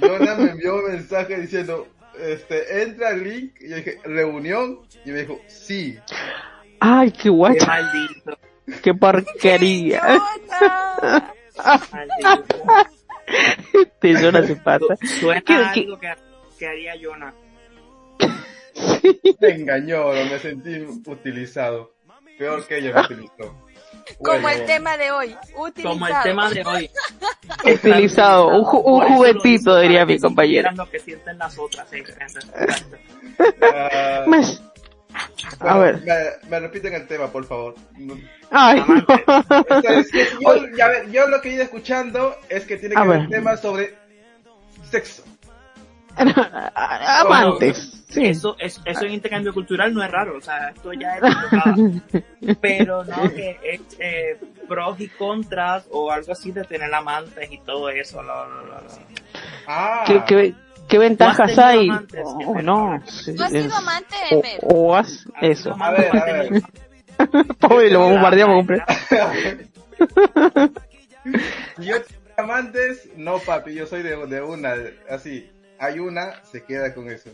Yona me envió un mensaje diciendo, este, entra al link. Y yo dije, reunión. Y me dijo, sí. Ay, qué qué guacho, maldito. qué porquería. Este Jonah se pasa. Suena ¿Qué- algo que, que haría Jonah. Me engañó, me sentí utilizado. Peor que ella me utilizó. Como Bueno, el tema de hoy, utilizado. Como el tema de hoy. Utilizado, un, ju- un juguetito, diría mi compañero. lo que sienten las otras. sí, exacto. A ver. Me, me repiten el tema, por favor. Ay, no. o sea, es que yo, ya ver, yo lo que he ido escuchando es que tiene que ver ver. un tema sobre sexo. Amantes. Sí. Eso, eso, eso en intercambio cultural no es raro, o sea, esto ya es. Pero no que es eh, pros y contras o algo así de tener amantes y todo eso. lo- lo- lo- lo. Ah, ¿Qué, qué, qué ventajas hay? amantes? O no. ¿Tú has sido amante, o, Emer? o has ¿Has sido eso. A ver, a ver. Pobre, lo bombardeamos completo. yo amantes, no papi, yo soy de, de una, así. Hay una, se queda con eso.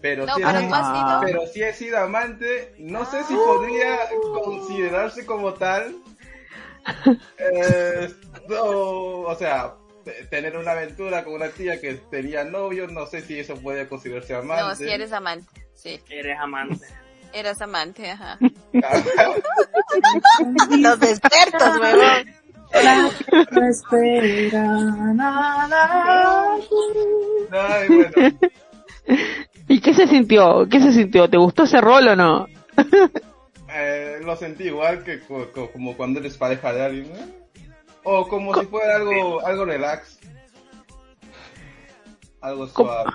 Pero No, si pero sido... pero si he sido amante, no sé si podría considerarse como tal. Eh, no, o sea, tener una aventura con una tía que tenía novio, no sé si eso puede considerarse amante. No, si eres amante. Sí, Eres amante. eres amante, ajá. Los expertos, huevón. No espera nada. Ay, bueno. ¿Y qué se sintió? ¿Qué se sintió? ¿Te gustó ese rol o no? Eh, lo sentí igual que co- co- como cuando eres pareja de alguien, ¿no? O como si fuera algo, algo relax. Algo suave.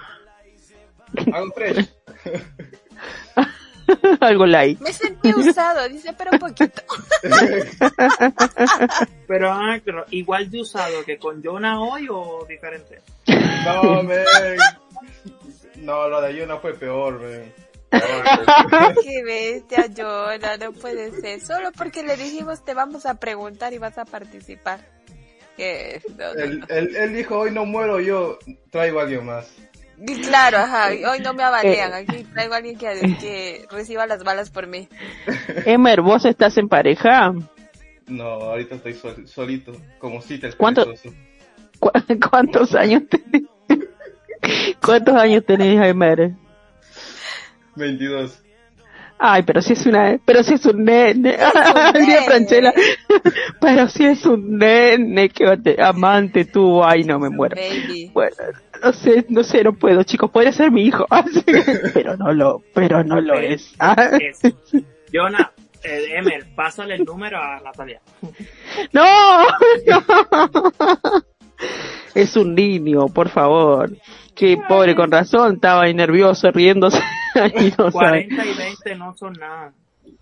Algo fresh. Algo light. Me sentí usado, dice, pero un poquito. Pero, ah, pero igual de usado que con Jonah hoy o diferente. No, men. No, lo de Yuna fue peor, men. Qué bestia, Jonah, no puede ser. Solo porque le dijimos te vamos a preguntar y vas a participar. Que, no, no, Él, no. él, él dijo, hoy no muero yo, traigo a alguien más. Y Claro, ajá, hoy no me avalean, Eh. aquí traigo a alguien que, que reciba las balas por mí. Emer, ¿vos estás en pareja? No, ahorita estoy sol- solito, como si te ¿Cuánto? ¿Cu- ¿Cuántos años tenés? ¿Cuántos años tenés, Emer? 22. Ay, pero si es una, pero si es un nene. nene. Franchella. Pero si es un nene que te- amante tú, ay, no me muero. Baby. Bueno, no sé, no sé, no puedo, chicos, podría ser mi hijo, pero no lo, pero no lo es. Ah, Es. Jonah, eh, Emer, pásale el número a Natalia. No, no. Es un niño, por favor. Que pobre, con razón, estaba ahí nervioso, riéndose. y no, sabe. 40 y 20 no son nada.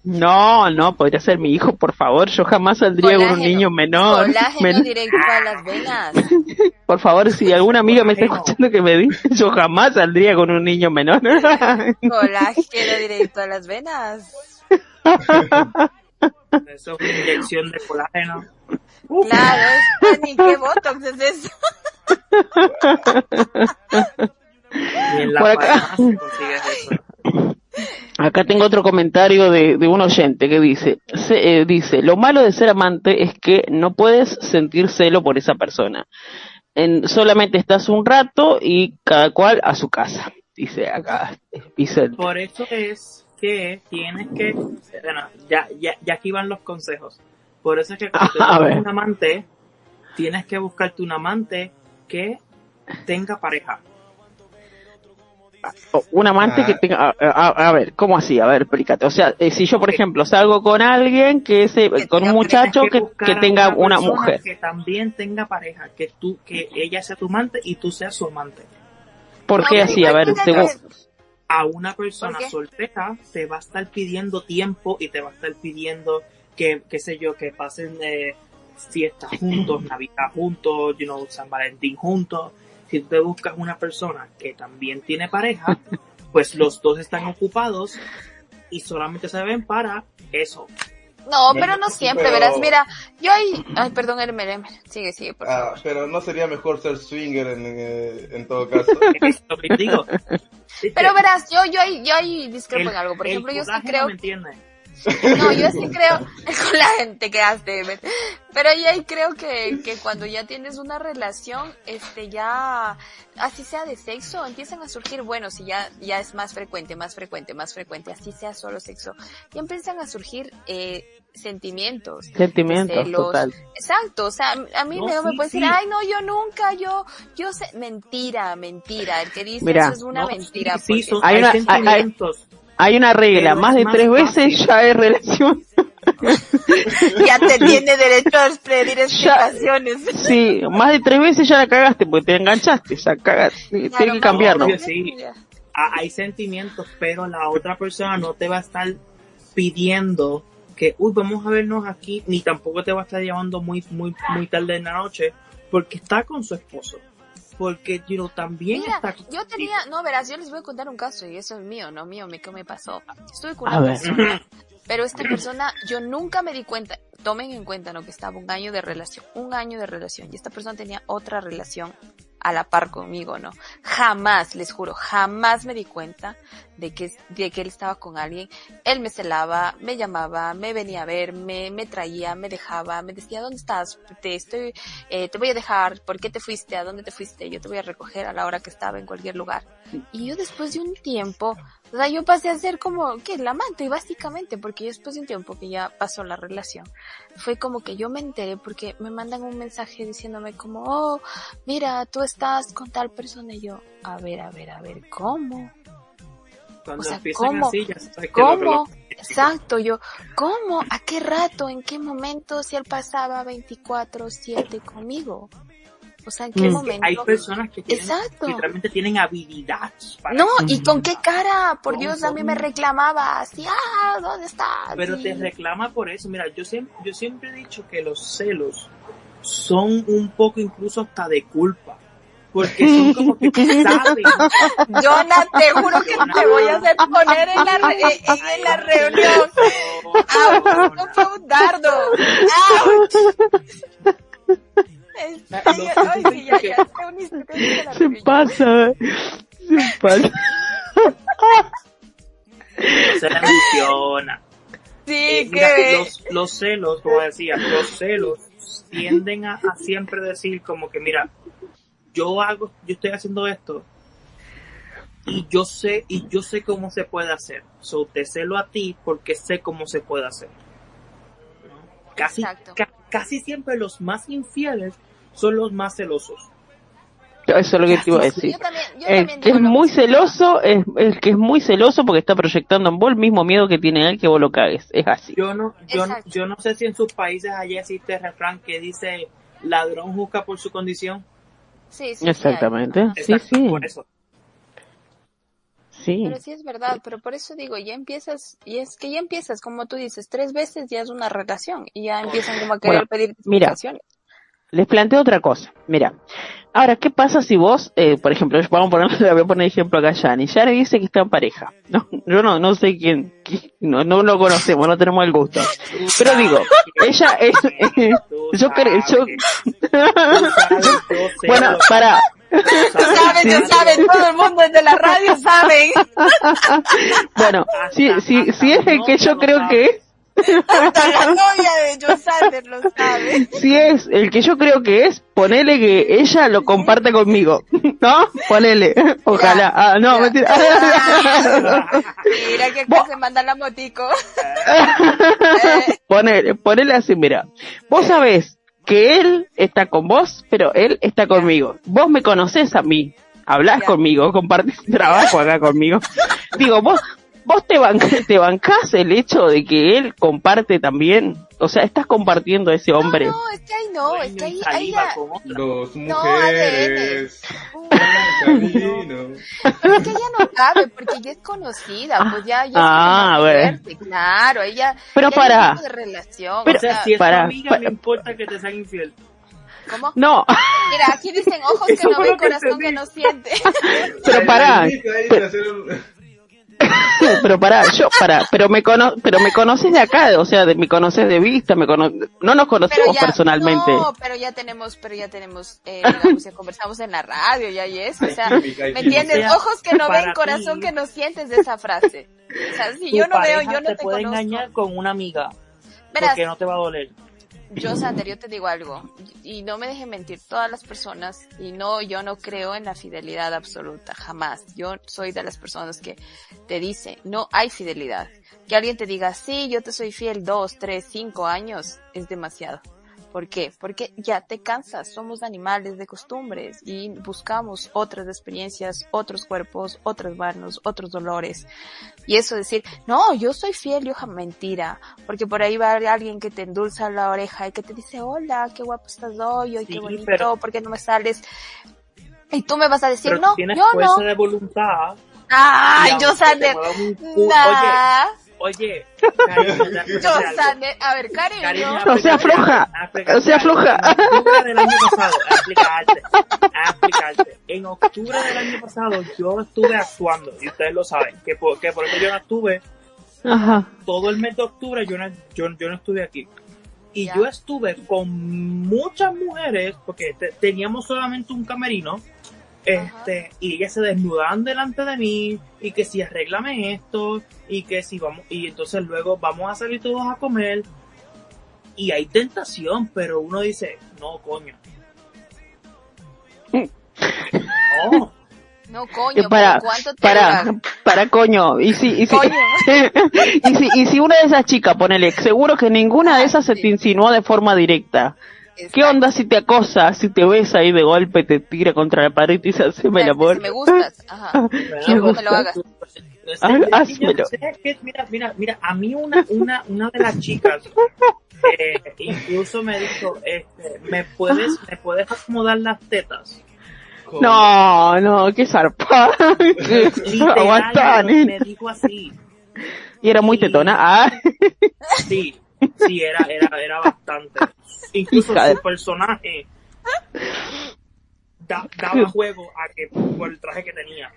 no, no, podría ser mi hijo, por favor. Yo jamás saldría con un niño menor. Colágeno Men- directo a las venas. por favor, si alguna amiga me está escuchando que me diga, yo jamás saldría con un niño menor. Colágeno directo a las venas. Eso es una inyección de colágeno. Claro, es, ni qué botox es eso. Y en la Por acá. farmacia consigues eso. Acá tengo otro comentario de, de un oyente que dice, se- eh, dice, lo malo de ser amante es que no puedes sentir celo por esa persona. En, solamente estás un rato y cada cual a su casa. Dice acá, Vicente. Por eso es que tienes que, bueno, ya, ya, ya aquí van los consejos. Por eso es que cuando A tienes un amante, tienes que buscarte un amante que tenga pareja. Un amante Ah. que tenga, a, a- a ver, ¿cómo así? A ver, explícate. O sea, eh, si yo, por ejemplo, salgo con alguien que es, Que con un muchacho que, que tenga una persona mujer. Que también tenga pareja, que tú, que ella sea tu amante y tú seas su amante. ¿Por qué así? A ver, según, a una persona soltera te va a estar pidiendo tiempo y te va a estar pidiendo que, qué sé yo, que pasen eh, fiestas juntos, Navidad juntos, you know, San Valentín juntos. Si tú te buscas una persona que también tiene pareja, pues los dos están ocupados y solamente se ven para eso. No, pero no siempre, pero- verás. Mira, yo ahí... Ay, perdón, Hermer, Hermer. Sigue, sigue, por Ah, favor. pero no sería mejor ser swinger en, eh, en todo caso. Es lo que digo. Pero verás, yo, yo ahí, yo ahí discrepo El- en algo. Por ejemplo, yo sí creo. No, yo sí creo, con la gente que pero ahí creo que, que cuando ya tienes una relación, este, ya, así sea de sexo, empiezan a surgir, bueno, si ya, ya es más frecuente, más frecuente, más frecuente, así sea solo sexo, ya empiezan a surgir, eh, sentimientos. sentimientos, celos. total. Exacto, o sea, a mí No, me, me sí, puede decir, ay, no, yo nunca, yo, yo sé, mentira, mentira, el que dice Mira. eso es una No, mentira. sí, sí, porque- son- Hay hay, una- hay- hay- una regla, más de más tres veces ya es relación. Ya te tiene derecho a pedir explicaciones. Sí, más de tres veces ya la cagaste, porque te enganchaste, ya cagaste. Tienes Claro, que cambiarlo. sí. Hay sentimientos, pero la otra persona no te va a estar pidiendo que, uy, vamos a vernos aquí, ni tampoco te va a estar llamando muy, muy, muy tarde en la noche, porque está con su esposo. Porque, you know, también Mira, está yo tenía, no, verás, yo les voy a contar un caso y eso es mío, no mío, me, ¿qué me pasó? Estuve con A una ver. persona, pero esta persona, yo nunca me di cuenta, tomen en cuenta, ¿no? Que estaba un año de relación, un año de relación, y esta persona tenía otra relación a la par conmigo, ¿no? Jamás, les juro, jamás me di cuenta de que, de que él estaba con alguien. Él me celaba, me llamaba, me venía a ver, me, traía, me dejaba, me decía, ¿dónde estás? Te estoy, eh, te voy a dejar, ¿por qué te fuiste? ¿A dónde te fuiste? Yo te voy a recoger a la hora que estaba en cualquier lugar. Y yo después de un tiempo, o sea, yo pasé a ser como, ¿qué? La amante, básicamente, porque después de un tiempo que ya pasó la relación, fue como que yo me enteré porque me mandan un mensaje diciéndome como, oh, mira, tú estás con tal persona y yo, a ver, a ver, a ver, ¿cómo? Cuando O sea, ¿cómo? así, ya sabes que el otro ¿Cómo? Exacto, yo, ¿cómo? ¿A qué rato? ¿En qué momento si él pasaba 24-7 conmigo? O sea, ¿en qué Mm. Momento? hay personas que tienen, Exacto. literalmente tienen habilidades para No. ¿y con qué cara? Por Dios, a mí me reclamaba así, ah, ¿dónde estás? Pero te reclama por eso. Mira, yo siempre, yo siempre he dicho que los celos son un poco incluso hasta de culpa. Porque son como que saben. Jonah, te juro que te voy a hacer poner en la, re- en, en la reunión. ¡Auch! No fue un dardo. ¡Auch! La Se pasa, se pasa. se le menciona. Sí, Eh, mira, que los, los celos, como decía, los celos tienden a, a siempre decir como que, mira, yo hago, yo estoy haciendo esto y yo sé, y yo sé cómo se puede hacer. So te celo a ti porque sé cómo se puede hacer. Casi, ca- casi siempre los más infieles son los más celosos. Eso es lo que te iba a decir. yo también, yo El que es muy celoso es el que es muy celoso porque está proyectando en vos el mismo miedo que tiene él que vos lo cagues. Es así. Yo no, yo, no- yo no sé si en sus países allá existe el refrán que dice ladrón juzga por su condición. Sí, sí. Exactamente. Sí, Exacto, sí. por eso. Sí. Pero sí es verdad, pero por eso digo, ya empiezas, y es que ya empiezas, como tú dices, tres veces ya es una relación, y ya empiezan como a querer Bueno, pedir mira. Les planteo otra cosa. Mira, ahora, ¿qué pasa si vos, eh, por ejemplo, vamos a poner, le voy a poner ejemplo acá a Yani. Yani dice que está en pareja. No, yo no, no sé quién, quién- no, no lo conocemos, no tenemos el gusto. Pero digo, ella es, tú yo creo, yo, bueno, para, Saben, ya saben, todo el mundo desde la radio saben. bueno, si, si, si es el que yo creo que es, Hasta la novia de John Sanders lo sabe. si es el que yo creo que es, ponele que ella lo comparte conmigo, ¿no? Ponele, ojalá, ah, no, mentira. Mira que Vos- se manda la motico. Ponele, ponele así, mira, vos sabés que él está con vos, pero él está conmigo. Vos me conocés a mí, hablás Ya. conmigo, compartís trabajo acá conmigo. Digo, vos, vos te, ban te bancás el hecho de que él comparte también, o sea, estás compartiendo a ese hombre. No, es que ahí no, es que ahí, ahí. Dos No, mujeres. Pero es que ella no cabe, porque ya es conocida, pues ya, ya Ah, es bueno. fuerte, claro, ella, Pero un para. tipo de relación, Pero- o sea, si es para- amiga, para- no importa que te sean infiel. ¿cómo? No, Mira, aquí dicen ojos que Eso no ven, corazón que no siente. pero pará, pero pará, yo, pará, pero me cono pero me conoces de acá, o sea, de, me conoces de vista, me cono no nos conocemos personalmente. No, pero ya tenemos, pero ya tenemos, eh, digamos, ya conversamos en la radio, ya y eso, o sea, ¿me entiendes? Ojos que no ven, corazón que no sientes de esa frase. O sea, si Tu yo no veo, pareja yo no te, te puede conozco. engañar con una amiga. Verás, Porque no te va a doler. Yo, Sander, yo te digo algo, y no me dejen mentir todas las personas, y no, yo no creo en la fidelidad absoluta, jamás. Yo soy de las personas que te dice, no hay fidelidad. Que alguien te diga, sí, yo te soy fiel dos, tres, cinco años, es demasiado. ¿Por qué? Porque ya te cansas, somos animales de costumbres y buscamos otras experiencias, otros cuerpos, otras manos, otros dolores. Y eso decir, no, yo soy fiel, yo mentira, porque por ahí va alguien que te endulza la oreja y que te dice, hola, qué guapo estás hoy, hoy Sí, qué bonito, pero- ¿por qué no me sales? Y tú me vas a decir, Pero no, tienes yo fuerza no. de voluntad. Aunque yo nah. Oye, cariño, a ver, cariño. Cariño, No sea floja, no sea floja. En octubre del año pasado, a explicarte, a explicarte. En octubre del año pasado yo estuve actuando, y ustedes lo saben, que por, que por eso yo no estuve, Ajá. todo el mes de octubre yo no, yo, yo no estuve aquí. Y Ya. yo estuve con muchas mujeres, porque te- teníamos solamente un camerino, este, y ellas se desnudaban delante de mí, y que si arréglame esto, y que si vamos, y entonces luego vamos a salir todos a comer, y hay tentación, pero uno dice, no, coño. No, No, coño, para, ¿pero ¿cuánto te para, para coño. Y si, y si, y si, y si una de esas chicas, ponele, seguro que ninguna de esas se te insinuó de forma directa. ¿Qué onda si te acosa, si te besa ahí de golpe, te tira contra la pared y dice, haceme el amor? Si me gustas, ajá. Me Quiero que gusta. me lo hagas. Házmelo. mira, mira, mira, a mí una, una, una de las chicas, eh, incluso me dijo, este, ¿me puedes, me puedes acomodar las tetas? No, no, qué zarpa. Aguantá, me, dijo así, Y era muy tetona. Ah, sí, sí, era, era, era bastante. Incluso su personaje da- daba juego a que, por el traje que tenía.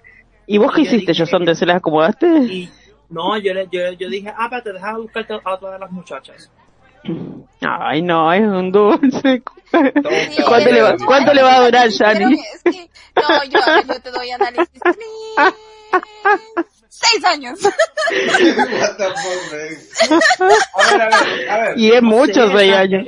¿y vos qué hiciste, Josón? ¿Se las acomodaste? Y no, yo, le, yo, yo dije, ah, pero te dejas buscarte a otra de las muchachas. Ay, no, es un dulce. Sí, ¿Cuánto le va- pero- cuánto le va a durar? Es que, no, yo, yo te doy análisis. Seis años. What the fuck, man? A ver, a ver, a ver. Y es sé, seis años.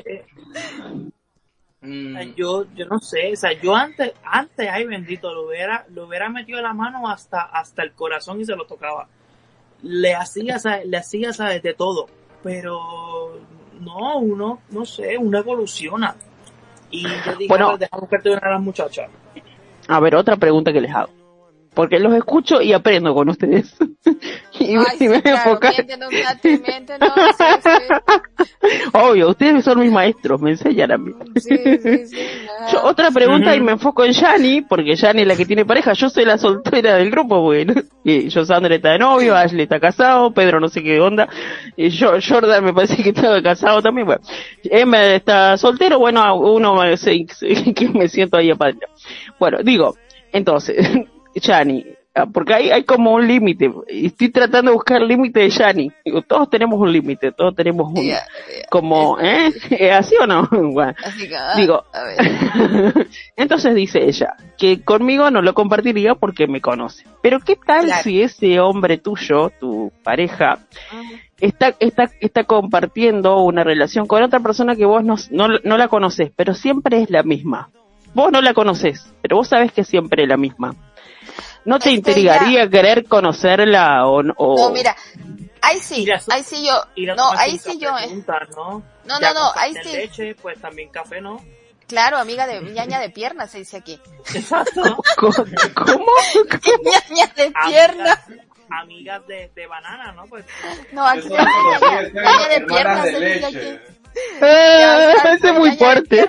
Mm, Yo, yo no sé, o sea, yo antes, antes, ay bendito, lo hubiera, lo hubiera metido la mano hasta, hasta el corazón y se lo tocaba. Le hacía, ¿sabes? le hacía, ¿sabes? de todo. Pero, no, uno, no sé, uno evoluciona. Y yo dije, Bueno. bueno, dejamos que te una de las muchachas. A ver, otra pregunta que les hago. Porque los escucho y aprendo con ustedes. y me, Ay, y me sí, claro, enfocan- miéntenos, Nati, miéntenos, sí, sí. Obvio, ustedes son mis maestros, me enseñan a mí. Sí, sí, sí, ajá. Yo, otra pregunta y me enfoco en Yani, porque Yani es la que tiene pareja, yo soy la soltera del grupo, bueno. Y yo Sandra está de novio, Ashley está casado, Pedro no sé qué onda, y yo, Jordan me parece que está casado también, bueno. Emma está soltero, bueno, uno que me siento ahí aparte. Bueno, digo, entonces, Yani, ah, porque hay, hay como un límite, y estoy tratando de buscar el límite de Yani. Digo, todos tenemos un límite, todos tenemos un, como, ¿eh? ¿Es así o no? Bueno. Así que, ah, Digo, a ver. entonces dice ella que conmigo no lo compartiría porque me conoce. Pero ¿qué tal Claro. si ese hombre tuyo, tu pareja, está, está, está compartiendo una relación con otra persona que vos no, no, no la conoces, pero siempre es la misma? Vos no la conoces, pero vos sabes que siempre es la misma. ¿No te Es que intrigaría querer conocerla o, no- o- No, mira, ahí sí, Mira, ahí sí yo, no, ahí sí yo, eh. juntas, ¿no? No, Ya no, no, ahí sí. leche, pues también café, ¿no? Claro, amiga de ñaña de piernas se dice aquí. Exacto. ¿Cómo? ¿Cómo? ñaña de piernas. Amigas, de, de banana, ¿no? Pues No, aquí lo ñaña, de de se dice aquí. Ah, Ya, ese es muy fuerte.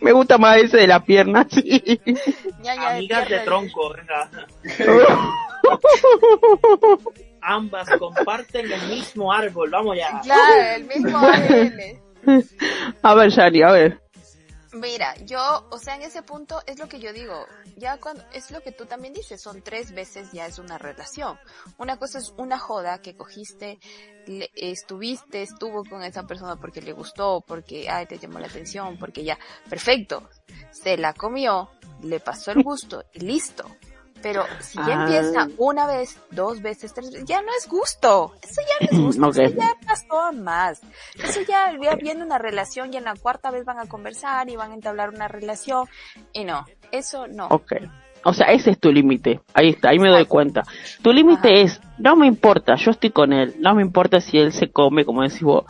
Me gusta más ese de la pierna, sí. de amigas de tronco, venga. Ambas comparten el mismo árbol, vamos ya. Claro, el mismo ADN. A ver, Yani, a ver. Mira, yo, o sea, en ese punto es lo que yo digo. Ya cuando, es lo que tú también dices, son tres veces ya es una relación. Una cosa es una joda que cogiste, le- estuviste, estuvo con esa persona porque le gustó, porque, ay, te llamó la atención, porque ya, perfecto. Se la comió, le pasó el gusto y listo. Pero si ya Ah. empieza una vez, dos veces, tres veces, ya no es gusto. Eso ya no es gusto, eso ya pasó a más. Eso ya, ya viene una relación y en la cuarta vez van a conversar y van a entablar una relación. Y no, eso no. Ok. O sea, ese es tu límite. Ahí está, ahí me doy cuenta. Tu límite es, no me importa, yo estoy con él. No me importa si él se come, como decís vos,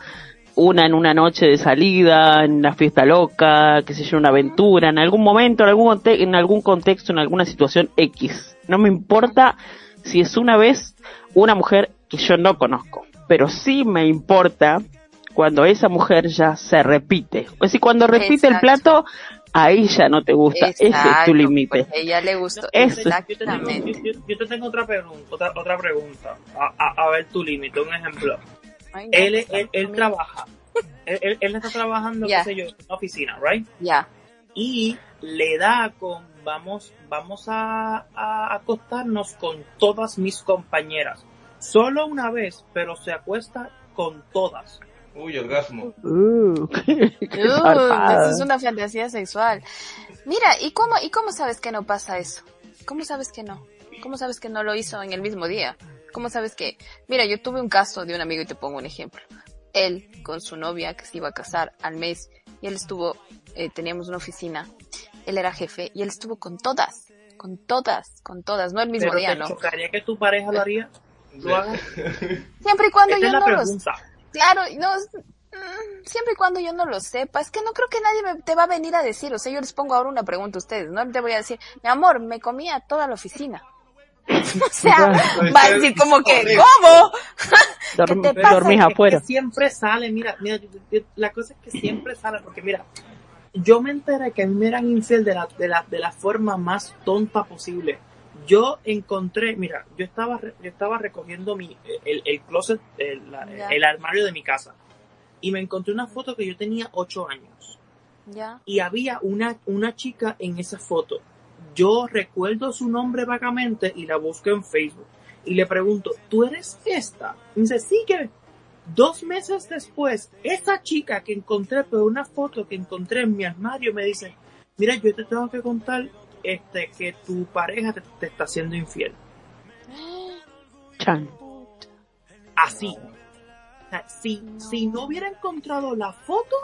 una en una noche de salida, en una fiesta loca, que se yo, una aventura, en algún momento, en algún, conte- en algún contexto, en alguna situación X. No me importa si es una vez una mujer que yo no conozco, pero sí me importa cuando esa mujer ya se repite. O sea, cuando repite el plato, ahí ya no te gusta. Ese es tu límite. pues a ella le gustó. Eso. Yo te, tengo, Exactamente. yo, yo- yo te tengo otra pregunta, otra, otra pregunta. A, a- a ver tu límite, un ejemplo. Ay, no, Él, pues, él, él trabaja. Él, él- él está trabajando, qué sé yo, en una oficina, right? Ya. Y le da con, vamos, vamos a, a acostarnos con todas mis compañeras. Solo una vez, pero se acuesta con todas. Uy, orgasmo. Uh, Uh, eso es una fantasía sexual. Mira, ¿y cómo, ¿y cómo sabes que no pasa eso? ¿Cómo sabes que no? ¿Cómo sabes que no lo hizo en el mismo día? ¿Cómo sabes que? Mira, yo tuve un caso de un amigo y te pongo un ejemplo. Él con su novia que se iba a casar al mes y él estuvo, eh, teníamos una oficina, él era jefe y él estuvo con todas, con todas, con todas, no el mismo Pero día, te ¿no? chocaría que tu pareja lo haría. Lo haga. Siempre y cuando yo es la no los pregunta. Claro, no, mm, siempre y cuando yo no lo sepa, es que no creo que nadie me, te va a venir a decir, o sea, yo les pongo ahora una pregunta a ustedes, no te voy a decir, mi amor, me comía toda la oficina. o sea, va a decir como que. ¿cómo? ¿Qué te pasa? dormís Es que afuera. siempre sale, mira, mira, la cosa es que siempre sale, porque mira, yo me enteré que a mí me eran infiel de la, de la, de la forma más tonta posible. Yo encontré, mira, yo estaba, re- yo estaba recogiendo mi, el, el closet, el, la- el armario de mi casa, y me encontré una foto que yo tenía ocho años, Ya. y había una, una chica en esa foto. Yo recuerdo su nombre vagamente y la busco en Facebook. Y le pregunto, ¿tú eres esta? Y dice, sí que dos meses después, esa chica que encontré por una foto que encontré en mi armario me dice, mira, yo te tengo que contar este que tu pareja te, te está haciendo infiel. Chan. Así. O sea, si, si no hubiera encontrado la foto,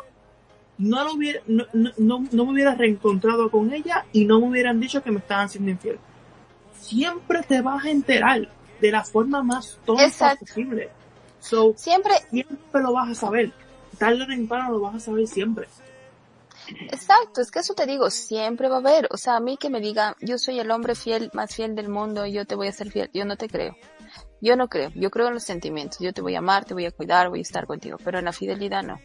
no, lo hubiera, no, no, no, no me hubiera reencontrado con ella y no me hubieran dicho que me estaban haciendo infiel. Siempre te vas a enterar de la forma más tonta Exacto. posible. So, Siempre, siempre lo vas a saber. Tarde o temprano lo vas a saber siempre. exacto, es que eso te digo, siempre va a haber, o sea, a mí que me diga, yo soy el hombre fiel, más fiel del mundo y yo te voy a ser fiel, yo no te creo. Yo no creo, yo creo en los sentimientos, yo te voy a amar, te voy a cuidar, voy a estar contigo, pero en la fidelidad no.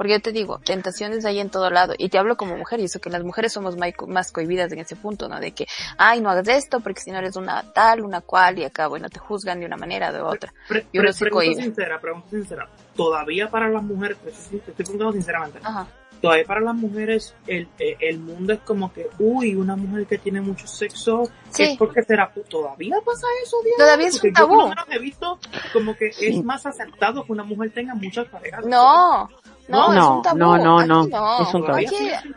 Porque yo te digo, tentaciones hay en todo lado. Y te hablo como mujer, y eso que las mujeres somos más cohibidas en ese punto, ¿no? De que, ay, no hagas esto porque si no eres una tal, una cual, y acá, bueno, te juzgan de una manera o de otra. Pre- Yo pre- no soy pregunta sincera, pregunta sincera. Todavía para las mujeres, te estoy preguntando sinceramente, Ajá. todavía para las mujeres el, eh, el mundo es como que, uy, una mujer que tiene mucho sexo, Sí. es porque será, todavía pasa eso, Diana? Todavía es Porque un yo por lo tabú. menos he visto como que es más aceptado que una mujer tenga muchas parejas. No, no, No, es un tabú. no, no, no, no. es un tabú.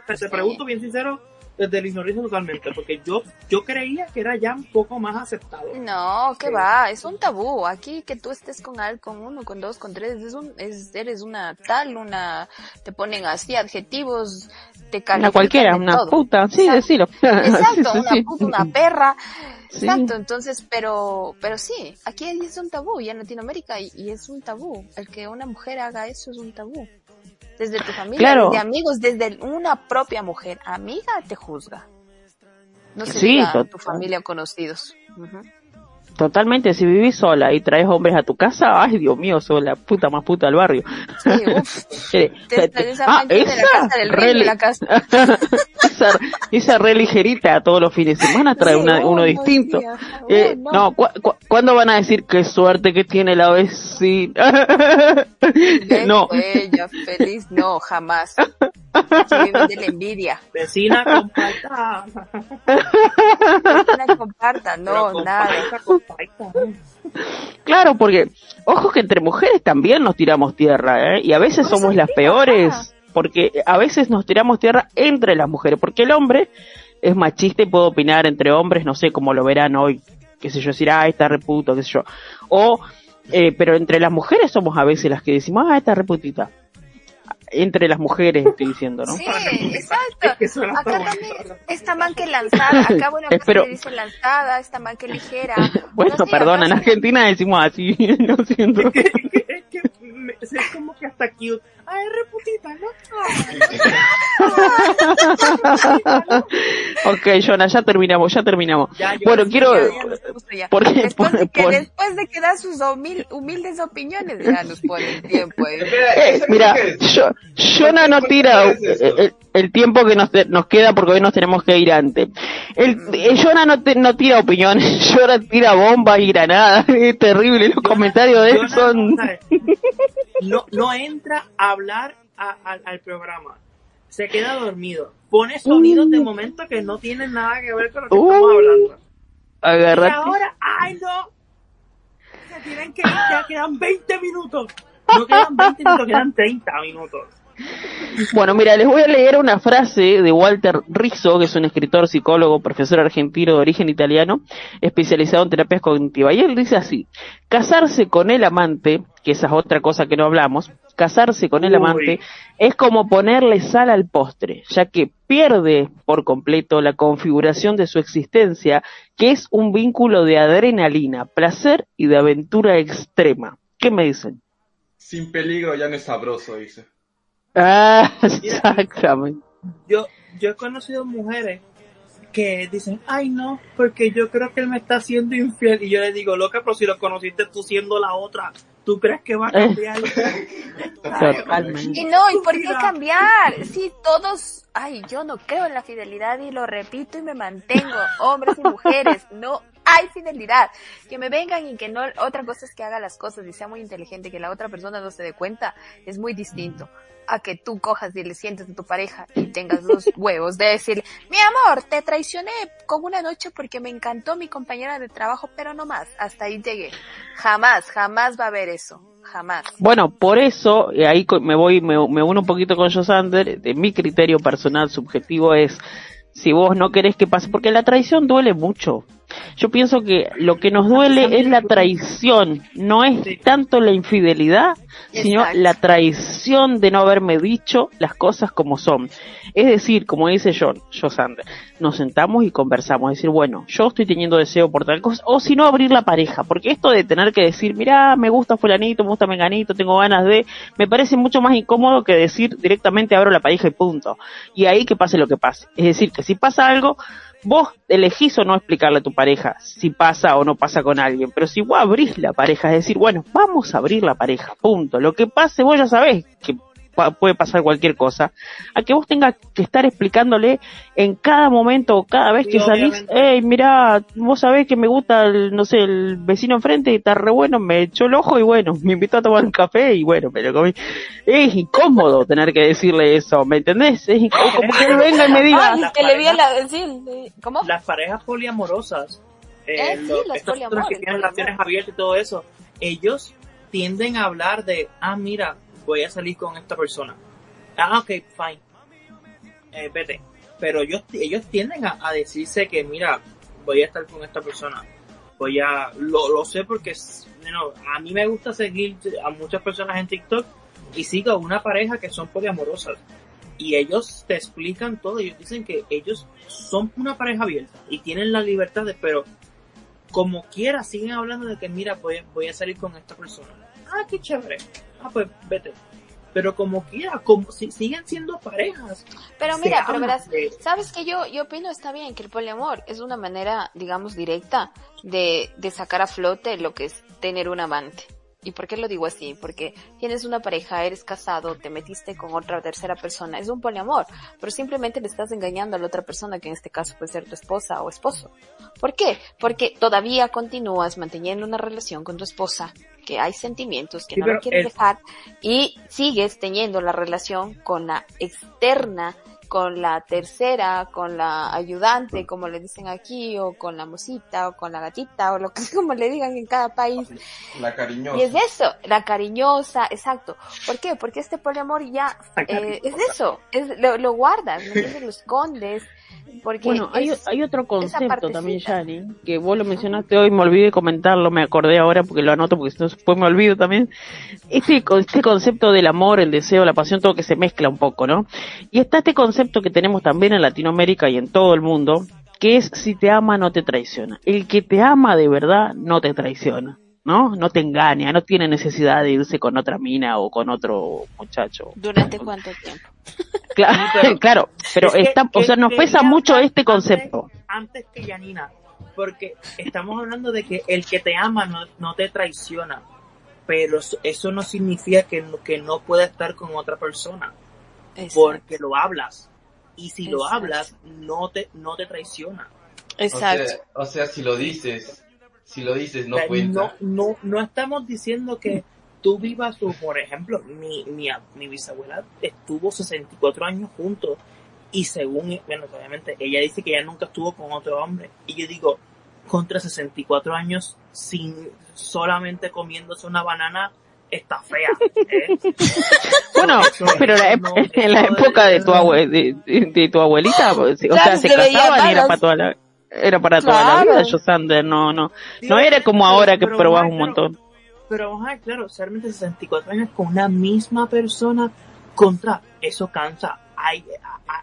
Te, te pregunto bien sincero, desde la ignorancia totalmente, porque yo, yo creía que era ya un poco más aceptado. No, que Sí. va, es un tabú. Aquí que tú estés con al, con uno, con dos, con tres, es un, es, eres una tal, una, te ponen así adjetivos, te Una califican cualquiera, de una todo. puta, sí, Exacto. decilo. Exacto, Sí, sí, una puta, una perra. Sí. Exacto, entonces, pero, pero sí, aquí es un tabú, y en Latinoamérica, y, y es un tabú. El que una mujer haga eso es un tabú. Desde tu familia, Claro. desde amigos, desde una propia mujer, amiga te juzga. No se Sí, tu familia o conocidos. Totalmente, si vivís sola y traes hombres a tu casa, ay Dios mío, sos la puta más puta del barrio. Sí, uf. Te- te- esa ah, de la esa, casa del rey la casa. esa, esa re ligerita todos los fines de semana trae Sí, una- uno no, distinto. Eh, no. no, cu- cu- ¿cuándo van a decir qué suerte que tiene la vecina? No, Ella feliz, no, jamás. Viven de la envidia. Vecina, comparta. Vecina, comparta, no, nada. comparta, claro, porque ojo que entre mujeres también nos tiramos tierra, ¿eh? Y a veces somos las peores. Porque a veces nos tiramos tierra entre las mujeres, porque el hombre es machista y puede opinar entre hombres, no sé cómo lo verán hoy, qué sé yo, decir, ah, está reputo, qué sé yo. O, eh, pero entre las mujeres somos a veces las que decimos, ah, está reputita. Entre las mujeres estoy diciendo, ¿no? Sí, Es exacto. que Acá bonito. también, esta man que lanzada, acá bueno, acá Espero- se dice lanzada, esta man que ligera. Bueno, No, sí, acá en. Argentina decimos así, lo siento. Es que, es que me, ese es como que hasta cute. Ay, reputita, ¿no? ok, Jonah, ya terminamos, ya terminamos. Ya, bueno, quiero... Ya, ya. Porque, Después de, que, por- después de que da sus humil- humildes opiniones, ya nos pone el tiempo. ¿eh? Eh, ¿eso mira, qué yo, Jonah no ¿Por qué tira el, el tiempo que nos, nos queda porque hoy nos tenemos que ir antes. El, el Jonah no, te- no tira opiniones, Jonah tira bombas y granadas. Es terrible, los comentarios de él son... No, no entra a hablar a- al- al programa. Se queda dormido. Pone sonidos de momento que no tienen nada que ver con lo que Uh. estamos hablando. Y Agarrate. ahora, ¡ay no! Se tienen que ir, ya quedan 20 minutos. No quedan 20 minutos, quedan 30 minutos. Bueno, mira, les voy a leer una frase de Walter Rizzo, que es un escritor, psicólogo, profesor argentino de origen italiano, especializado en terapias cognitivas. Y él dice así, casarse con el amante, que esa es otra cosa que no hablamos, casarse con el Uy. amante es como ponerle sal al postre, ya que pierde por completo la configuración de su existencia, que es un vínculo de adrenalina, placer y de aventura extrema. ¿Qué me dicen? Sin peligro ya no es sabroso, dice. Ah, exactamente. Yo, yo he conocido mujeres que dicen, ay no, porque yo creo que él me está haciendo infiel. Y yo le digo, loca, pero si lo conociste tú siendo la otra, ¿tú crees que va a cambiar? Totalmente. Y no, ¿y por qué cambiar? Sí, todos, ay, yo no creo en la fidelidad y lo repito y me mantengo, hombres y mujeres, no hay fidelidad. Que me vengan y que no, otra cosa es que haga las cosas y sea muy inteligente, que la otra persona no se dé cuenta, es muy distinto a que tú cojas y le sientes a tu pareja y tengas los huevos de decirle, mi amor, te traicioné con una noche porque me encantó mi compañera de trabajo, pero no más, hasta ahí llegué. Jamás, jamás va a haber eso, jamás. Bueno, por eso, y ahí me voy, me, me uno un poquito con Josander, de mi criterio personal subjetivo es, si vos no querés que pase, porque la traición duele mucho. Yo pienso que lo que nos duele es la traición, no es tanto la infidelidad, sino la traición de no haberme dicho las cosas como son. Es decir, como dice John, Josander, nos sentamos y conversamos, decir, bueno, yo estoy teniendo deseo por tal cosa, o si no abrir la pareja, porque esto de tener que decir, mira, me gusta fulanito, me gusta menganito, tengo ganas de, me parece mucho más incómodo que decir directamente abro la pareja y punto. Y ahí que pase lo que pase. Es decir, que si pasa algo, vos elegís o no explicarle a tu pareja si pasa o no pasa con alguien, pero si vos abrís la pareja, es decir, bueno, vamos a abrir la pareja, punto. Lo que pase, vos ya sabés que pa- puede pasar cualquier cosa, a que vos tengas que estar explicándole en cada momento o cada vez Sí, que salís, hey, mirá, vos sabés que me gusta, el, no sé, el vecino enfrente y está re bueno, me echó el ojo y bueno, me invitó a tomar un café y bueno, me lo comí. Es incómodo tener que decirle eso, ¿me entendés? Es incómodo, como que él venga y me diga, Ay, las que le vi a parejas- la, sí, le- ¿cómo? Las parejas poliamorosas, eh, Eh, sí, los que tienen relaciones abiertas y todo eso, ellos tienden a hablar de, ah, mira, voy a salir con esta persona. Ah, ok, fine. Eh, vete. Pero ellos, ellos tienden a, decirse que, mira, voy a estar con esta persona. Voy a, lo, lo sé porque, you a mí me gusta seguir a muchas personas en TikTok y sigo a una pareja que son poliamorosas. Y ellos te explican todo, ellos dicen que ellos son una pareja abierta y tienen la libertad de, pero como quiera siguen hablando de que mira voy, voy a salir con esta persona. Ah, qué chévere. Ah, pues vete. Pero como quiera, como si, siguen siendo parejas. Pero mira, pero verás, de- sabes que yo, yo opino está bien que el poliamor es una manera, digamos, directa de, de sacar a flote lo que es tener un amante. ¿Y por qué lo digo así? Porque tienes una pareja, eres casado, te metiste con otra tercera persona, es un poliamor, pero simplemente le estás engañando a la otra persona, que en este caso puede ser tu esposa o esposo. ¿Por qué? Porque todavía continúas manteniendo una relación con tu esposa, que hay sentimientos que Sí, no lo quieres dejar, y sigues teniendo la relación con la externa, con la tercera, con la ayudante, como le dicen aquí, o con la mosita, o con la gatita, o lo que como le digan en cada país. La cariñosa. Y es eso, la cariñosa, exacto. ¿Por qué? Porque este poliamor ya eh, es eso, es, lo, lo guardas, ¿me entiendes? Lo escondes. Porque Bueno, hay, es- hay otro concepto también, Yani, que vos lo mencionaste hoy, me olvidé comentarlo, me acordé ahora porque lo anoto porque si no después me olvido también. Este, este concepto del amor, el deseo, la pasión, todo que se mezcla un poco, ¿no? Y está este concepto que tenemos también en Latinoamérica y en todo el mundo, que es si te ama no te traiciona. El que te ama de verdad no te traiciona. ¿No? No te engaña, no tiene necesidad de irse con otra mina o con otro muchacho. ¿Durante cuánto tiempo? Claro, pero- claro, pero Es que- está, o sea, nos pesa mucho este concepto. Antes que Yanina, porque estamos hablando de que el que te ama no, no te traiciona, pero eso- no significa que no, que no pueda estar con otra persona, porque lo hablas. Y si lo Exacto. hablas, no te, no te traiciona. O Exacto. sea, o sea, si lo dices, si lo dices no O sea, cuenta. no, no, no estamos diciendo que tú vivas tu, por ejemplo, mi, mi, mi bisabuela estuvo 64 años juntos y según, bueno, obviamente ella dice que ella nunca estuvo con otro hombre y yo digo, contra 64 años sin solamente comiéndose una banana está fea. ¿eh? Bueno, Eso- pero la no- en la época de tu, abue- de, de- de tu abuelita, pues, o sea, se casaban y era para toda la, era para toda la vida, Josander, no, no, Sí, no era como ahora que a un montón. Pero vamos a ver, claro, realmente 64 años con una misma persona contra, eso cansa. Hay,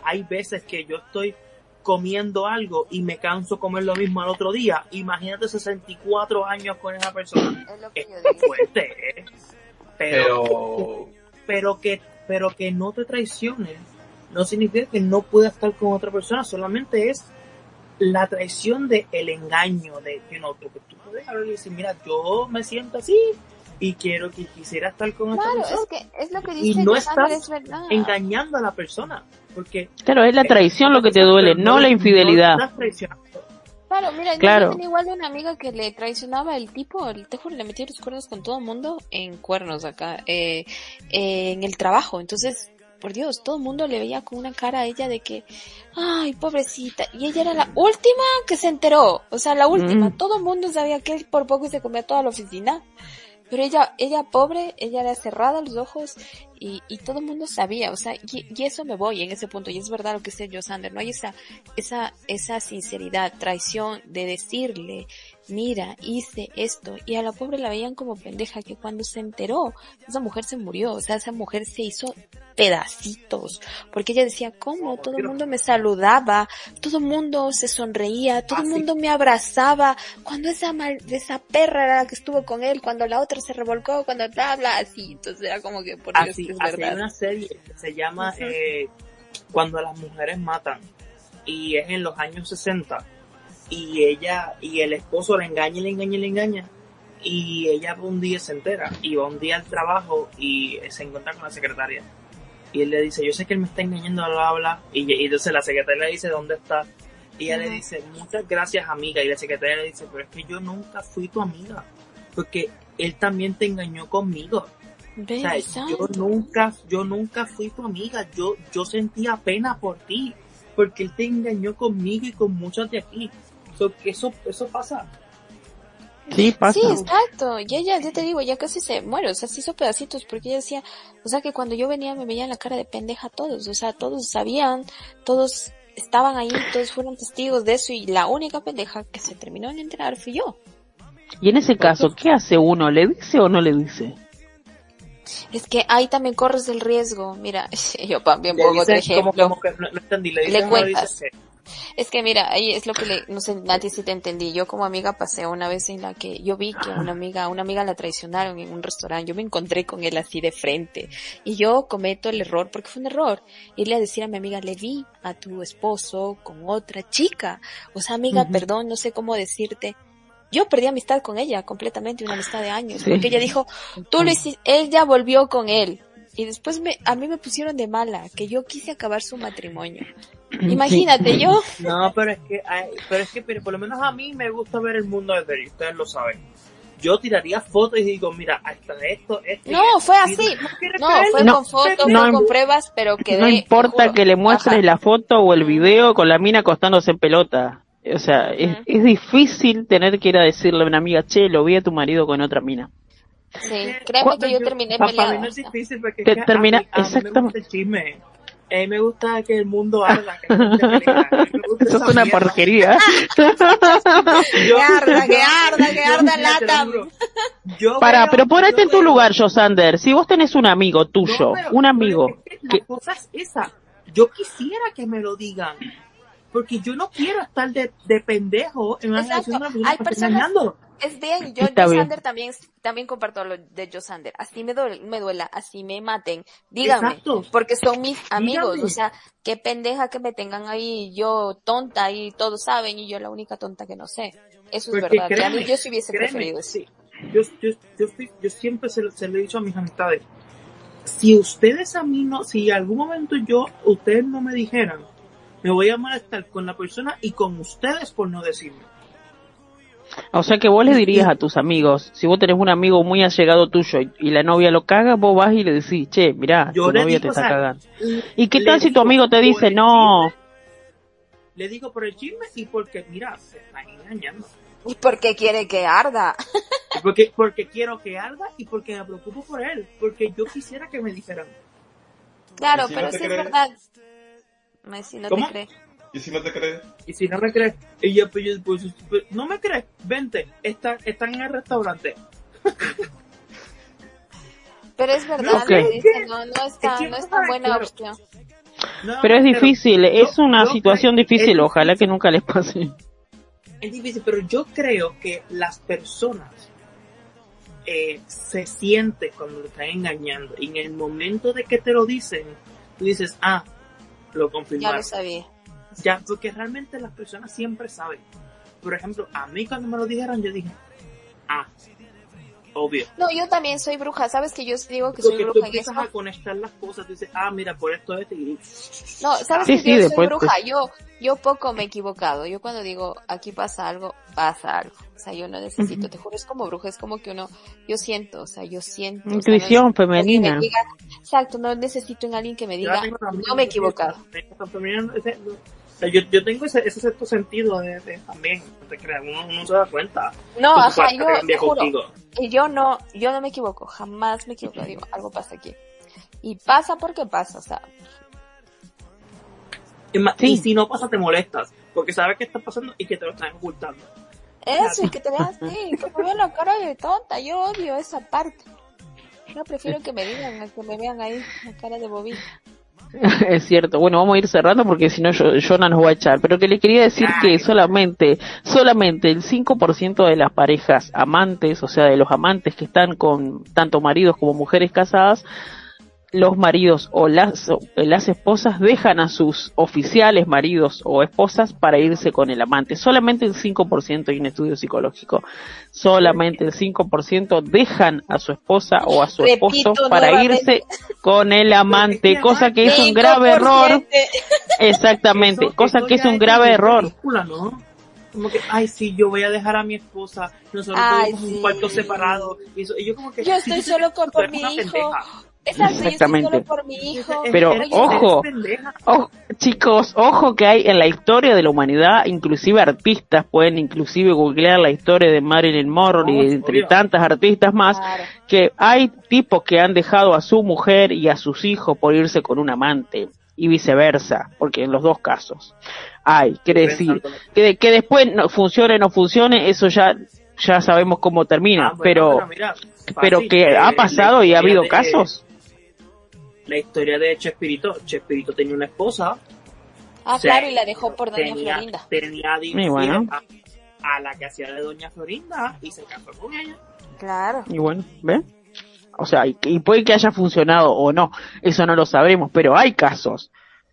hay veces que yo estoy comiendo algo y me canso comer lo mismo al otro día. Imagínate 64 años con esa persona. Es lo que Es yo digo. fuerte, ¿eh? Pero, Pero, pero que, pero que no te traicione no significa que no puedas estar con otra persona, solamente es la traición de el engaño, de, you know, que tú puedes hablar y decir, mira, yo me siento así y quiero que quisiera estar con otra Claro, persona, es que es lo que Y dice no Alexander, estás es engañando a la persona, porque Claro, es la traición lo que te duele, no la infidelidad. estás traicionando. Claro, mira, yo Claro. tenía igual una amiga que le traicionaba el tipo, el te juro, le metía los cuernos con todo el mundo en cuernos acá, eh, eh, en el trabajo. Entonces, por Dios, todo el mundo le veía con una cara a ella de que, ay, pobrecita. Y ella era la última que se enteró, o sea, la última. Mm. Todo el mundo sabía que él por poco se comía toda la oficina. Pero ella, ella pobre, ella era cerrada los ojos y, y todo el mundo sabía, o sea, y, y eso me voy en ese punto, y es verdad lo que dice Joe Sander, no hay esa, esa, esa sinceridad, traición de decirle, mira, hice esto, y a la pobre la veían como pendeja, que cuando se enteró, esa mujer se murió, o sea, esa mujer se hizo pedacitos, porque ella decía, ¿cómo? Todo el mundo me saludaba, todo el mundo se sonreía, todo el Así. mundo me abrazaba, cuando esa mal, esa perra era la que estuvo con él, cuando la otra se revolcó, cuando bla, bla, así, entonces era como que, por Así, que es así hay una serie que se llama eh, Cuando las mujeres matan. Y es en los años 60 y ella y el esposo la engaña, le engaña, le engaña y ella un día se entera y va un día al trabajo y se encuentra con la secretaria. Y él le dice yo sé que él me está engañando, bla, bla, bla y, y entonces la secretaria le dice ¿dónde está? y ella le dice muchas gracias amiga y la secretaria le dice pero es que yo nunca fui tu amiga porque él también te engañó conmigo Ve, o sea, yo nunca, yo nunca fui tu amiga, yo, yo sentía pena por ti, porque él te engañó conmigo y con muchos de aquí. So, que eso, eso pasa. Sí, pasa. Sí, exacto. Y ella, ya te digo, ya casi se muere, o sea, se hizo pedacitos porque ella decía, o sea, que cuando yo venía me veían la cara de pendeja a todos, o sea, todos sabían, todos estaban ahí, todos fueron testigos de eso y la única pendeja que se terminó en enterar fui yo. Y en ese caso, ¿qué hace uno? ¿Le dice o no le dice? Es que ahí también corres el riesgo. Mira, yo también pongo otro como, ejemplo. como que no, no entendí, le Le o no Es que mira, ahí es lo que le, no sé, Nati si te entendí. Yo como amiga pasé una vez en la que yo vi que una amiga, una amiga la traicionaron en un restaurante. Yo me encontré con él así de frente. Y yo cometo el error, porque fue un error, irle a decir a mi amiga, le vi a tu esposo con otra chica. O sea, amiga, perdón, no sé cómo decirte. Yo perdí amistad con ella, completamente, una amistad de años. Sí. Porque ella dijo, tú lo hiciste, ella volvió con él. Y después me, a mí me pusieron de mala, que yo quise acabar su matrimonio. Imagínate, yo, No, pero es que, ay, pero es que pero por lo menos a mí me gusta ver el mundo desde ahí, ustedes lo saben. Yo tiraría fotos y digo, mira, hasta esto, esto. No, esto. fue así. no fue No, con foto, no fue con pruebas, pero que no importa que le muestres la foto o el video con la mina acostándose en pelota. O sea, es, es difícil tener que ir a decirle a una amiga, che, lo vi a tu marido con otra mina. Sí, créeme Cuando que yo terminé pa- Para peleada. mí no es difícil porque Te es que termina- a mí, a mí me gusta el chisme. A mí me gusta que el mundo arda, que la gente pelea. Eso es una mierda. porquería. Yo- Que arda, que arda, que yo- arda yo la te lo tam. juro. Yo Para, veo- pero ponete en tu veo- lugar, Josander. Si vos tenés un amigo tuyo, No, un amigo, es que que, La cosa es esa. Yo quisiera que me lo digan. Porque yo no quiero estar de, de pendejo en una Exacto. relación con una persona Hay personas-. Es bien, yo, Está yo bien. Sander también, también comparto lo de Joe Sander. Así me duele, me duela, así me maten. Díganme, Exacto. porque son mis amigos. Díganme. O sea, qué pendeja que me tengan ahí yo tonta y todos saben y yo la única tonta que no sé. Eso es verdad. yo sí hubiese créeme, preferido eso. sí. Yo, yo, yo, estoy- yo siempre se, lo- se lo he dicho a mis amistades. Si ustedes a mí no, si en algún momento yo, ustedes no me dijeran, me voy a molestar con la persona y con ustedes por no decirme. O sea que vos le dirías a tus amigos, si vos tenés un amigo muy allegado tuyo y, y la novia lo caga, vos vas y le decís, che, mirá, Yo tu novia digo, te o está sea, cagando. y ¿Y qué tal si tu amigo te dice, no, chisme, Le digo por el chisme y porque, mira, se están engañando. ¿Y por qué quiere que arda? Porque, porque quiero que arda y porque me preocupo por él. Porque yo quisiera que me dijeran. Claro, ¿Y si pero no sí es verdad. Messi, no ¿Cómo? te crees. ¿Y si no te crees? Y si no me crees, y yo, pues, yo, pues, pues, no me crees, vente, está, están en el restaurante. Pero es verdad, Ok. lo que dice, no, no Es está, que no es no tan buena claro. opción. No, pero es pero difícil, yo- es una yo situación difícil, ojalá que nunca les pase. Es difícil, pero yo creo que las personas eh, se sienten cuando te están engañando. Y en el momento de que te lo dicen, tú dices, ah, lo Ya confirmaron. lo sabía. Ya, porque realmente las personas siempre saben. Por ejemplo, a mí cuando me lo dijeron, yo dije, ah, obvio. No, yo también soy bruja. ¿Sabes que yo digo que soy Porque tú bruja en eso? empiezas a conectar las cosas, tú dices, ah, mira, por esto, esto, y No, sabes Sí, que sí, yo soy bruja. Yo, yo poco me he equivocado. Yo cuando digo aquí pasa algo, pasa algo. O sea, yo no necesito, te juro, es como bruja, es como que uno, yo siento, o sea, yo siento. o sea, no Intuición femenina. diga- exacto, no necesito en alguien que me diga, no me he equivocado. Sea, yo, yo tengo ese, ese sexto sentido de, de- también, no te creas, uno, uno se da cuenta. No, ajá, yo te juro, y yo no, yo no me equivoco, jamás me equivoco, digo, algo pasa aquí. Y pasa porque pasa, o sea, Sí. y si no pasa, te molestas, porque sabes que está pasando y que te lo están ocultando. eso, y que te veas así, que me vean la cara de tonta, yo odio esa parte. Yo prefiero que me digan, que me vean ahí, la cara de bobita. es cierto. Bueno, vamos a ir cerrando porque si no, yo- Jonah nos va a echar. Pero que le quería decir que solamente, solamente el 5% de las parejas amantes, o sea, de los amantes que están con tanto maridos como mujeres casadas, los maridos o las, o las esposas dejan a sus oficiales maridos o esposas para irse con el amante. Solamente el 5% hay un estudio psicológico. Solamente el 5% dejan a su esposa o a su Repito esposo para nuevamente. irse con el amante, cosa que es un 5%. grave error. Exactamente, Eso- cosa que es un grave error. película, ¿no? Como que, ay, sí, yo voy a dejar a mi esposa, nosotros Ay, tenemos sí. un cuarto separado. Y, eso- y yo como que, Yo estoy solo con- por mi hijo. pendeja. Exacto, Exactamente. solo por mi hijo. Pero, ojo. chicos, ojo que hay en la historia de la humanidad, inclusive artistas pueden inclusive googlear la historia de Marilyn Monroe y entre obvio. tantas artistas más, Claro. que hay tipos que han dejado a su mujer y a sus hijos por irse con un amante y viceversa, porque en los dos casos hay, quiere decir, que, que después no, funcione o no funcione, eso ya ya sabemos cómo termina, Ah, bueno, pero mira, pero que eh, ha la pasado y ha habido de- casos. La historia de Chespirito, Chespirito tenía una esposa, Ah, claro, y la dejó por Doña tenía, Florinda. tenía Y bueno. a, a la que hacía de Doña Florinda y se casó con ella. Claro. Y bueno, ¿ve? O sea, y, y puede que haya funcionado o no, eso no lo sabremos, pero hay casos.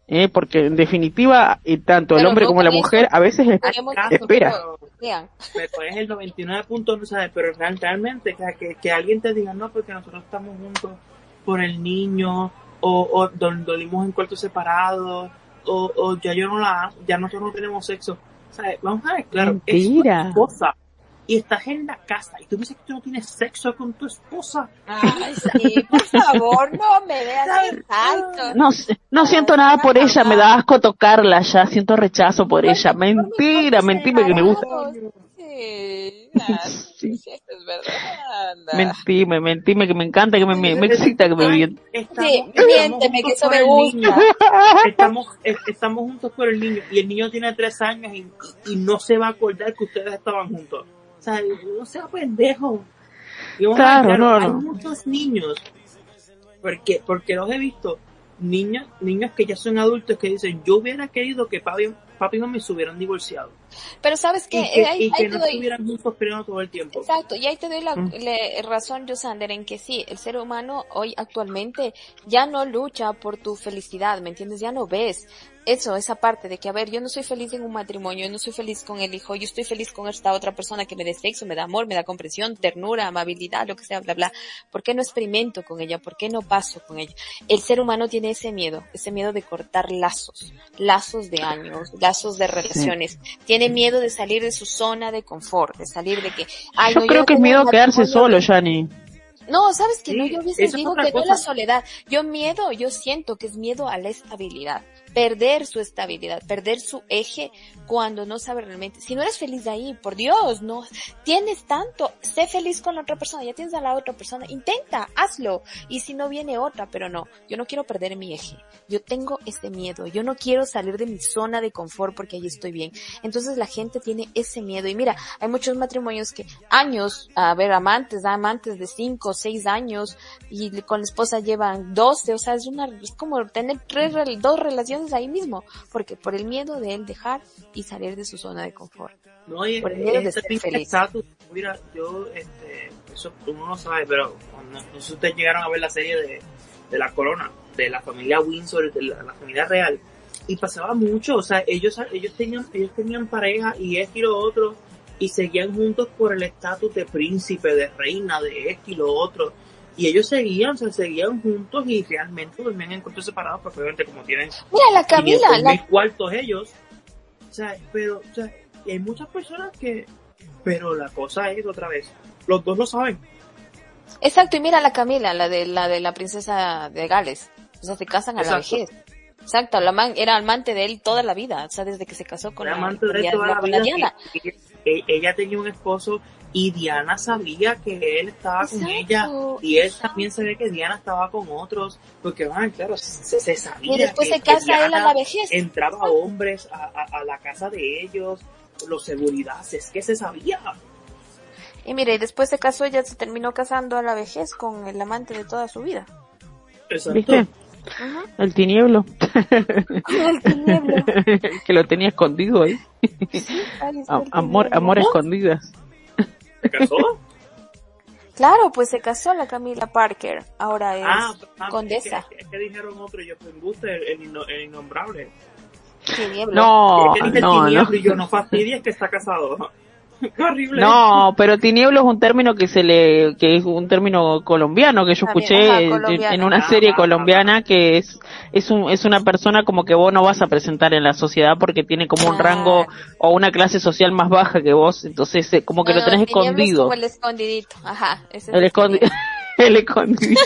¿eh? Porque en definitiva, eh, tanto el Pero hombre no como la mujer eso. a veces es- Ah, espera. Vean. pero es el 99 puntos, no sabes, pero real- realmente que, que alguien te diga, no, porque nosotros estamos juntos por el niño, o, o dolimos en cuartos separados, o, o ya yo no la, ya nosotros no tenemos sexo. ¿Sabes? Vamos a ver, claro, Mentira. es tu esposa, y estás en la casa, y tú me dices que tú no tienes sexo con tu esposa. Ay, sí, por favor, no me veas en alto. no, no siento nada por ella, me da asco tocarla ya, siento rechazo por ella. Mentira, mentira que me gusta. Sí, Sí. sí, eso es verdad. Mentime, mentime que me encanta, que me, me, me excita que me estamos- Sí, miénteme, que juntos eso me el gusta. niño. estamos, es- estamos juntos por el niño y el niño tiene tres años y, y no se va a acordar que ustedes estaban juntos. O sea, no sea pendejo. Claro, no, hay muchos niños, porque, porque los he visto, niños, niños que ya son adultos que dicen, yo hubiera querido que papi, papi y mami se hubieran divorciado. Pero sabes que, y que, ahí, y que ahí no doy, estuvieran juntos peleando todo el tiempo. Exacto, y ahí te doy la Mm. le- razón, Josander, en que sí, el ser humano hoy actualmente ya no lucha por tu felicidad, ¿me entiendes? Ya no ves eso, esa parte de que, a ver, yo no soy feliz en un matrimonio, yo no soy feliz con el hijo, yo estoy feliz con esta otra persona que me dé sexo, me da amor, me da comprensión, ternura, amabilidad, lo que sea, bla, bla. ¿Por qué no experimento con ella? ¿Por qué no paso con ella? El ser humano tiene ese miedo, ese miedo de cortar lazos, lazos de años, lazos de relaciones. Tiene miedo de salir de su zona de confort, de salir de que, ay, Yo no, creo que es miedo a quedarse solo, Yani. no, sabes que no, yo a veces digo que no la soledad. Yo miedo, yo siento que es miedo a la estabilidad. Perder su estabilidad, perder su eje cuando no sabe realmente. Si no eres feliz de ahí, por Dios, no. Tienes tanto, sé feliz con la otra persona, ya tienes a la otra persona, intenta, hazlo. Y si no viene otra, pero no, yo no quiero perder mi eje. Yo tengo este miedo, yo no quiero salir de mi zona de confort porque ahí estoy bien. Entonces la gente tiene ese miedo. Y mira, hay muchos matrimonios que años, a ver, amantes, amantes de cinco, seis años, y con la esposa llevan 12, o sea, es una, es como tener tres, dos relaciones ahí mismo, porque por el miedo de él dejar y salir de su zona de confort. No, y Por el miedo de este ser feliz. mira, yo, este, eso uno no sabe, pero cuando, no sé si ustedes llegaron a ver la serie de, de la corona, de la familia Windsor, de la, la familia real, y pasaba mucho, o sea, ellos, ellos tenían, ellos tenían pareja y esto y lo otro, y seguían juntos por el estatus de príncipe, de reina, de esto y lo otro. Y ellos seguían, o sea, seguían juntos y realmente dormían en cuartos separados, porque obviamente como tienen Mira, la Camila, 500 la, cuartos ellos. O sea, pero, o sea, hay muchas personas que, pero la cosa es otra vez, los dos lo saben. exacto, y mira la Camila, la de, la de la princesa de Gales. O sea, se casan a la vejez. Exacto, la man, era amante de él toda la vida, o sea, desde que se casó con Era la, amante de él toda la vida. E- ella tenía un esposo y Diana sabía que él estaba con Exacto, ella y él también sabía que Diana estaba con otros, porque, ah, claro, se, se sabía. Y después que- se que casa él a la vejez. Entraba hombres a, a- a la casa de ellos, los seguridades, es que se sabía. Y mire, y después se casó, ella se terminó casando a la vejez con el amante de toda su vida. Exacto. ¿Viste? El tinieblo. El tinieblo. que lo tenía escondido ahí. Ay, es A- amor, tinieblo. amor a escondidas. ¿Se casó? Claro, pues se casó la Camila Parker. Ahora es Ah, ah, condesa. Es que, es que dijeron otro, yo pues gusta el, el, inno- el innombrable. No, es que dije no, no. y yo no fastidies que está casado. Qué horrible. No, pero tinieblo es un término que se le, que es un término colombiano que yo También, escuché en- una serie colombiana que es, es un, es una persona como que vos no vas a presentar en la sociedad porque tiene como un rango o una clase social más baja que vos, entonces eh, como que No, lo tenés no, tinieblo es escondido. como el escondidito. Ajá. ese es El el escondido.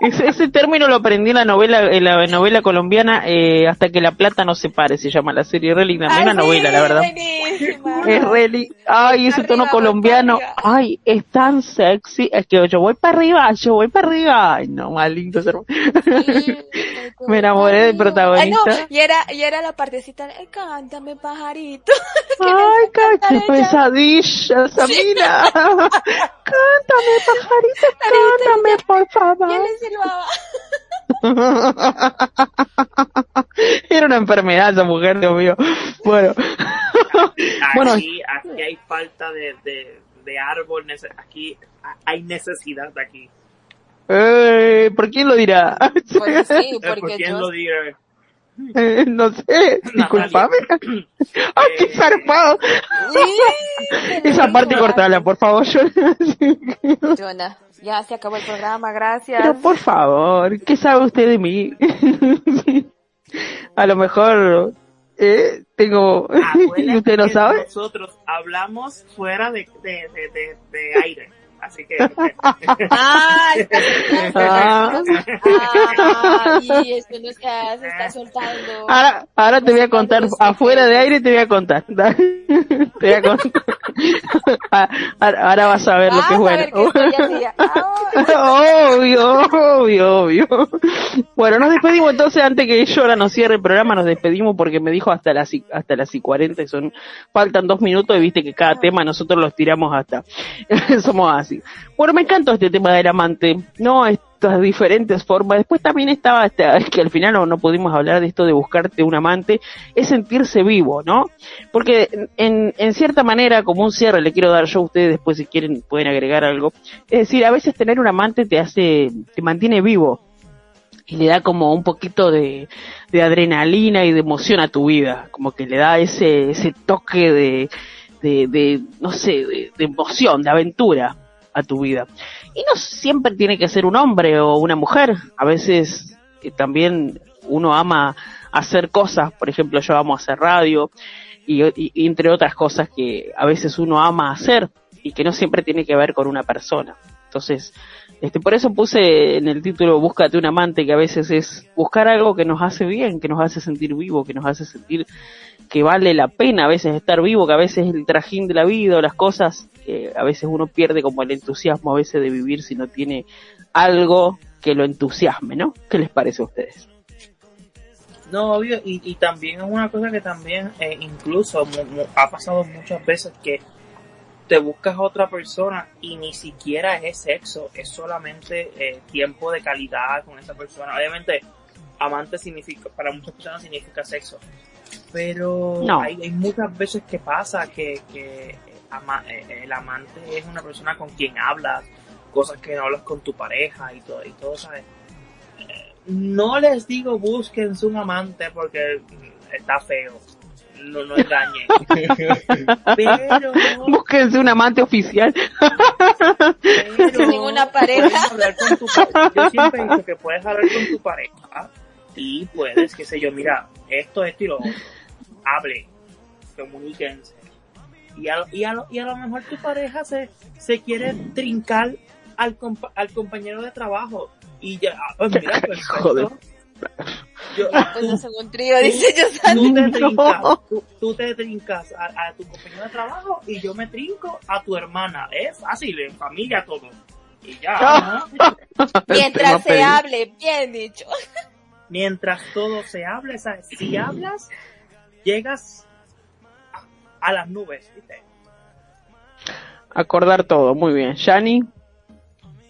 ese, ese término lo aprendí en la novela, en la novela colombiana, eh, hasta que la plata no se pare, se llama la serie re linda, no es una sí, novela, la verdad. buenísima. Es re li- Ay, ese Arriba, tono colombiano. Ay, es tan sexy. Es que yo voy para arriba, yo voy para arriba. Ay, no, lindo ser- Me enamoré del Ay, protagonista. no, y era, y era la partecita de, cántame pajarito. Ay, qué pesadilla, Samira. cántame, pajarito, cántame, por favor. le silbaba. Era una enfermedad esa mujer, Dios mío. Bueno. bueno, Aquí, aquí hay falta de, de, de árbol, aquí hay necesidad de aquí. eh, ¿por quién lo dirá? Pues sí, Eh, ¿Por porque quién yo, lo diga? Eh, no sé, disculpame. ¡Ay, qué Eh, zarpado! Esa parte cortala, por favor. Yo... Jonah, ya se acabó el programa, gracias. Pero por favor, ¿qué sabe usted de mí? A lo mejor eh, tengo... acuérdate ¿Usted no sabe? Nosotros hablamos fuera de, de, de, de, de aire. Así que. Ay, Ah. Ay, esto no se hace, está soltando. Ahora, ahora te voy a contar, afuera de aire te voy a contar. Te voy a contar. Ah, Ahora vas a ver lo que es bueno. que. Ay, obvio, obvio, obvio. Bueno, nos despedimos entonces antes que yo ahora nos cierre el programa, nos despedimos porque me dijo hasta las y- hasta las y 40 y son faltan dos minutos y viste que cada tema nosotros los tiramos hasta somos así. Bueno, me encantó este tema del amante. No, estas diferentes formas. Después también estaba hasta que al final no, no pudimos hablar de esto de buscarte un amante, es sentirse vivo, ¿no? Porque en, en cierta manera, como un cierre, le quiero dar yo a ustedes después si quieren pueden agregar algo. Es decir, a veces tener un amante te hace, te mantiene vivo y le da como un poquito de, de adrenalina y de emoción a tu vida, como que le da ese, ese toque de, de, no sé, de emoción, de aventura a tu vida. Y no siempre tiene que ser un hombre o una mujer, a veces eh, también uno ama hacer cosas, por ejemplo yo amo hacer radio y, y- entre otras cosas que a veces uno ama hacer y que no siempre tiene que ver con una persona. Entonces, este, por eso puse en el título Búscate un amante, que a veces es buscar algo que nos hace bien, que nos hace sentir vivo, que nos hace sentir que vale la pena a veces estar vivo, que a veces el trajín de la vida o las cosas, que a veces uno pierde como el entusiasmo a veces de vivir si no tiene algo que lo entusiasme, ¿no? ¿Qué les parece a ustedes? No, obvio, y, también es una cosa que también eh, incluso ha pasado muchas veces que te buscas a otra persona y ni siquiera es sexo, es solamente eh, tiempo de calidad con esa persona. Obviamente, amante significa, para muchas personas significa sexo, pero No. hay, hay muchas veces que pasa que, que eh, ama- eh, el amante es una persona con quien hablas, cosas que no hablas con tu pareja y todo, y todo, ¿sabes? no les digo busquen un amante porque está feo. No, no engañen. Pero, Búsquense un amante oficial. pero Ninguna pareja. puedes hablar con tu pareja. Yo siempre he dicho que puedes hablar con tu pareja y puedes, qué sé yo, mira, esto, esto y lo otro. Hable, comuníquense. Y a, y, a, lo- y a lo mejor tu pareja se, se quiere trincar al, compa- al compañero de trabajo. Y ya, ah, pues mira, perfecto. Joder. Yo- Pues hacen un trío, dice yo tú te trincas, tú, tú te trincas a, a tu compañero de trabajo y yo me trinco a tu hermana. Es fácil, en familia todo. Y ya, ¿no? Mientras se hable, bien dicho. Mientras todo se hable, ¿sabes? Si hablas, llegas a, a las nubes, ¿viste? Acordar todo, muy bien. Yani,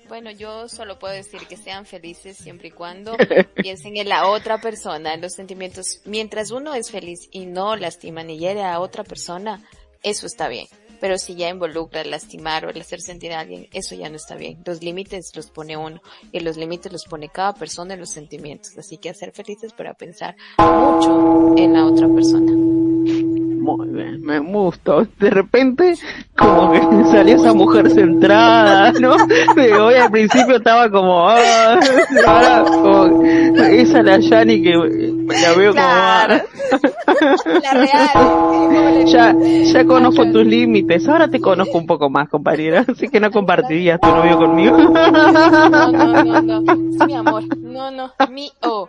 Bueno, yo solo puedo decir que sean felices siempre y cuando piensen en la otra persona, en los sentimientos. Mientras uno es feliz y no lastima ni hiere a otra persona, eso está bien. Pero si ya involucra el lastimar o el hacer sentir a alguien, eso ya no está bien. Los límites los pone uno y los límites los pone cada persona en los sentimientos. Así que hacer felices para pensar mucho en la otra persona. muy bien, me gustó. De repente, como que salió esa mujer centrada, ¿no? De hoy al principio estaba como, ah, ahora como, esa la Yani que la veo Claro. como, La real. ya, ya conozco tus límites, ahora te conozco un poco más, compañera, así que no compartirías tu novio conmigo. No, no, no, no. Es mi amor. No, no. Mi oh.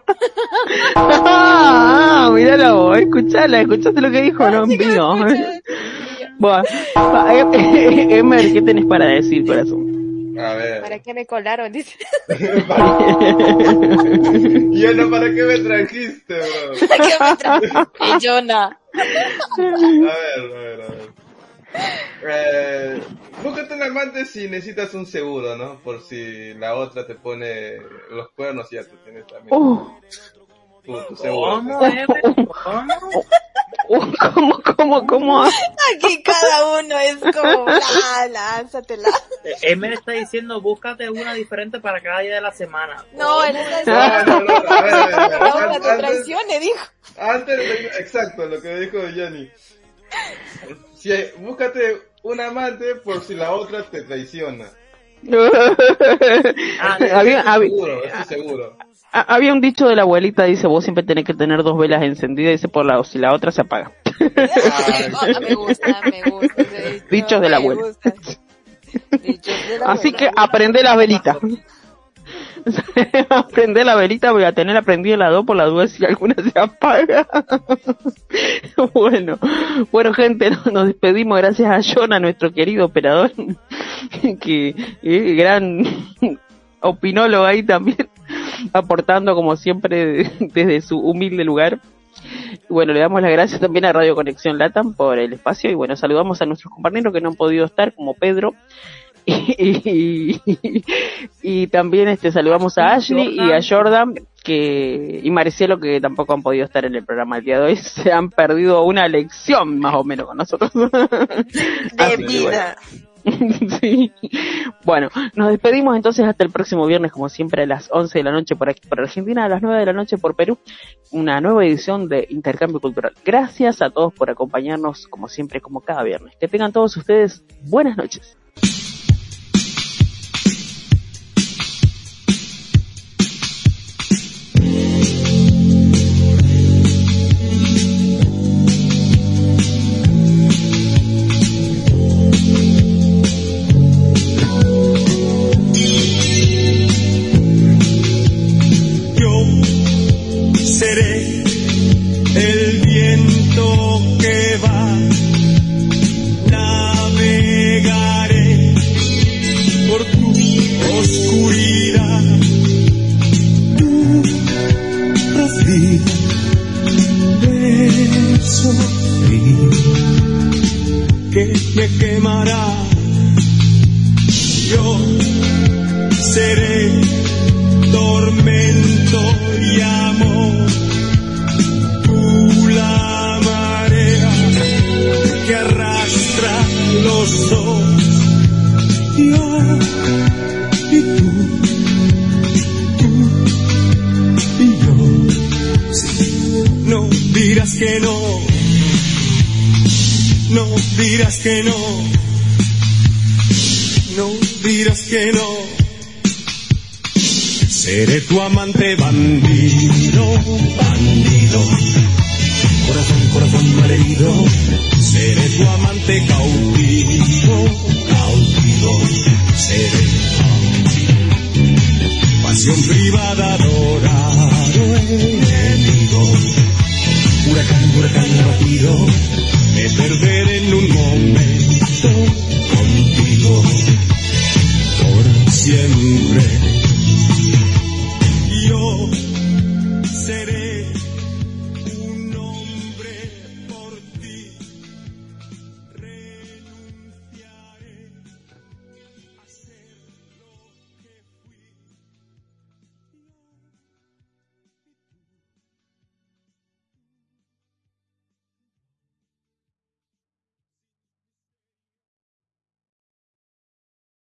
ah, míralo, escuchala, escuchaste lo que dijo, no, mío. Bueno, eh, eh, Emer, ¿qué tenés para decir, corazón? A ver. ¿Para qué me colaron? Dice. Yo no, ¿para qué me trajiste, bro? ¿Para qué me tra- Eh, Jonah. A ver, a ver, a ver. Eh, búscate un amante si necesitas un seguro, ¿no? Por si la otra te pone los cuernos y ya tú tienes también Uh, tu, tu seguro. ¿Cómo, uh, ¿Cómo, cómo, cómo? Aquí cada uno es como, la, lánzatela. Eh, Emer está diciendo, búscate una diferente para cada día de la semana. No, él está No, no, te traicione, dijo. Antes, exacto, lo que dijo Johnny. Si, búscate un amante por si la otra te traiciona. Ah, había, había, Seguro, estoy seguro. ha- había un dicho de la abuelita, dice, vos siempre tenés que tener dos velas encendidas, dice, por la, si la otra se apaga. Oh, me gusta, me gusta. ese dicho, Dichos de la abuela. gusta. Dichos de la Así que aprende la velita. aprende la velita, voy a tener aprendida la dos por la duda si alguna se apaga. bueno, bueno gente, no- nos despedimos gracias a Jonah, nuestro querido operador, que es gran opinólogo ahí también, aportando como siempre desde su humilde lugar. Bueno, le damos las gracias también a Radio Conexión Latam por el espacio y bueno, saludamos a nuestros compañeros que no han podido estar, como Pedro, Y, y también este saludamos a Ashley y a Jordan que y Maricielo que tampoco han podido estar en el programa el día de hoy. Se han perdido una lección más o menos con nosotros. De bueno. vida. Sí. Bueno, nos despedimos entonces hasta el próximo viernes, como siempre, a las 11 de la noche por aquí, por Argentina, a las 9 de la noche por Perú, una nueva edición de Intercambio Cultural. Gracias a todos por acompañarnos, como siempre, como cada viernes. Que tengan todos ustedes buenas noches.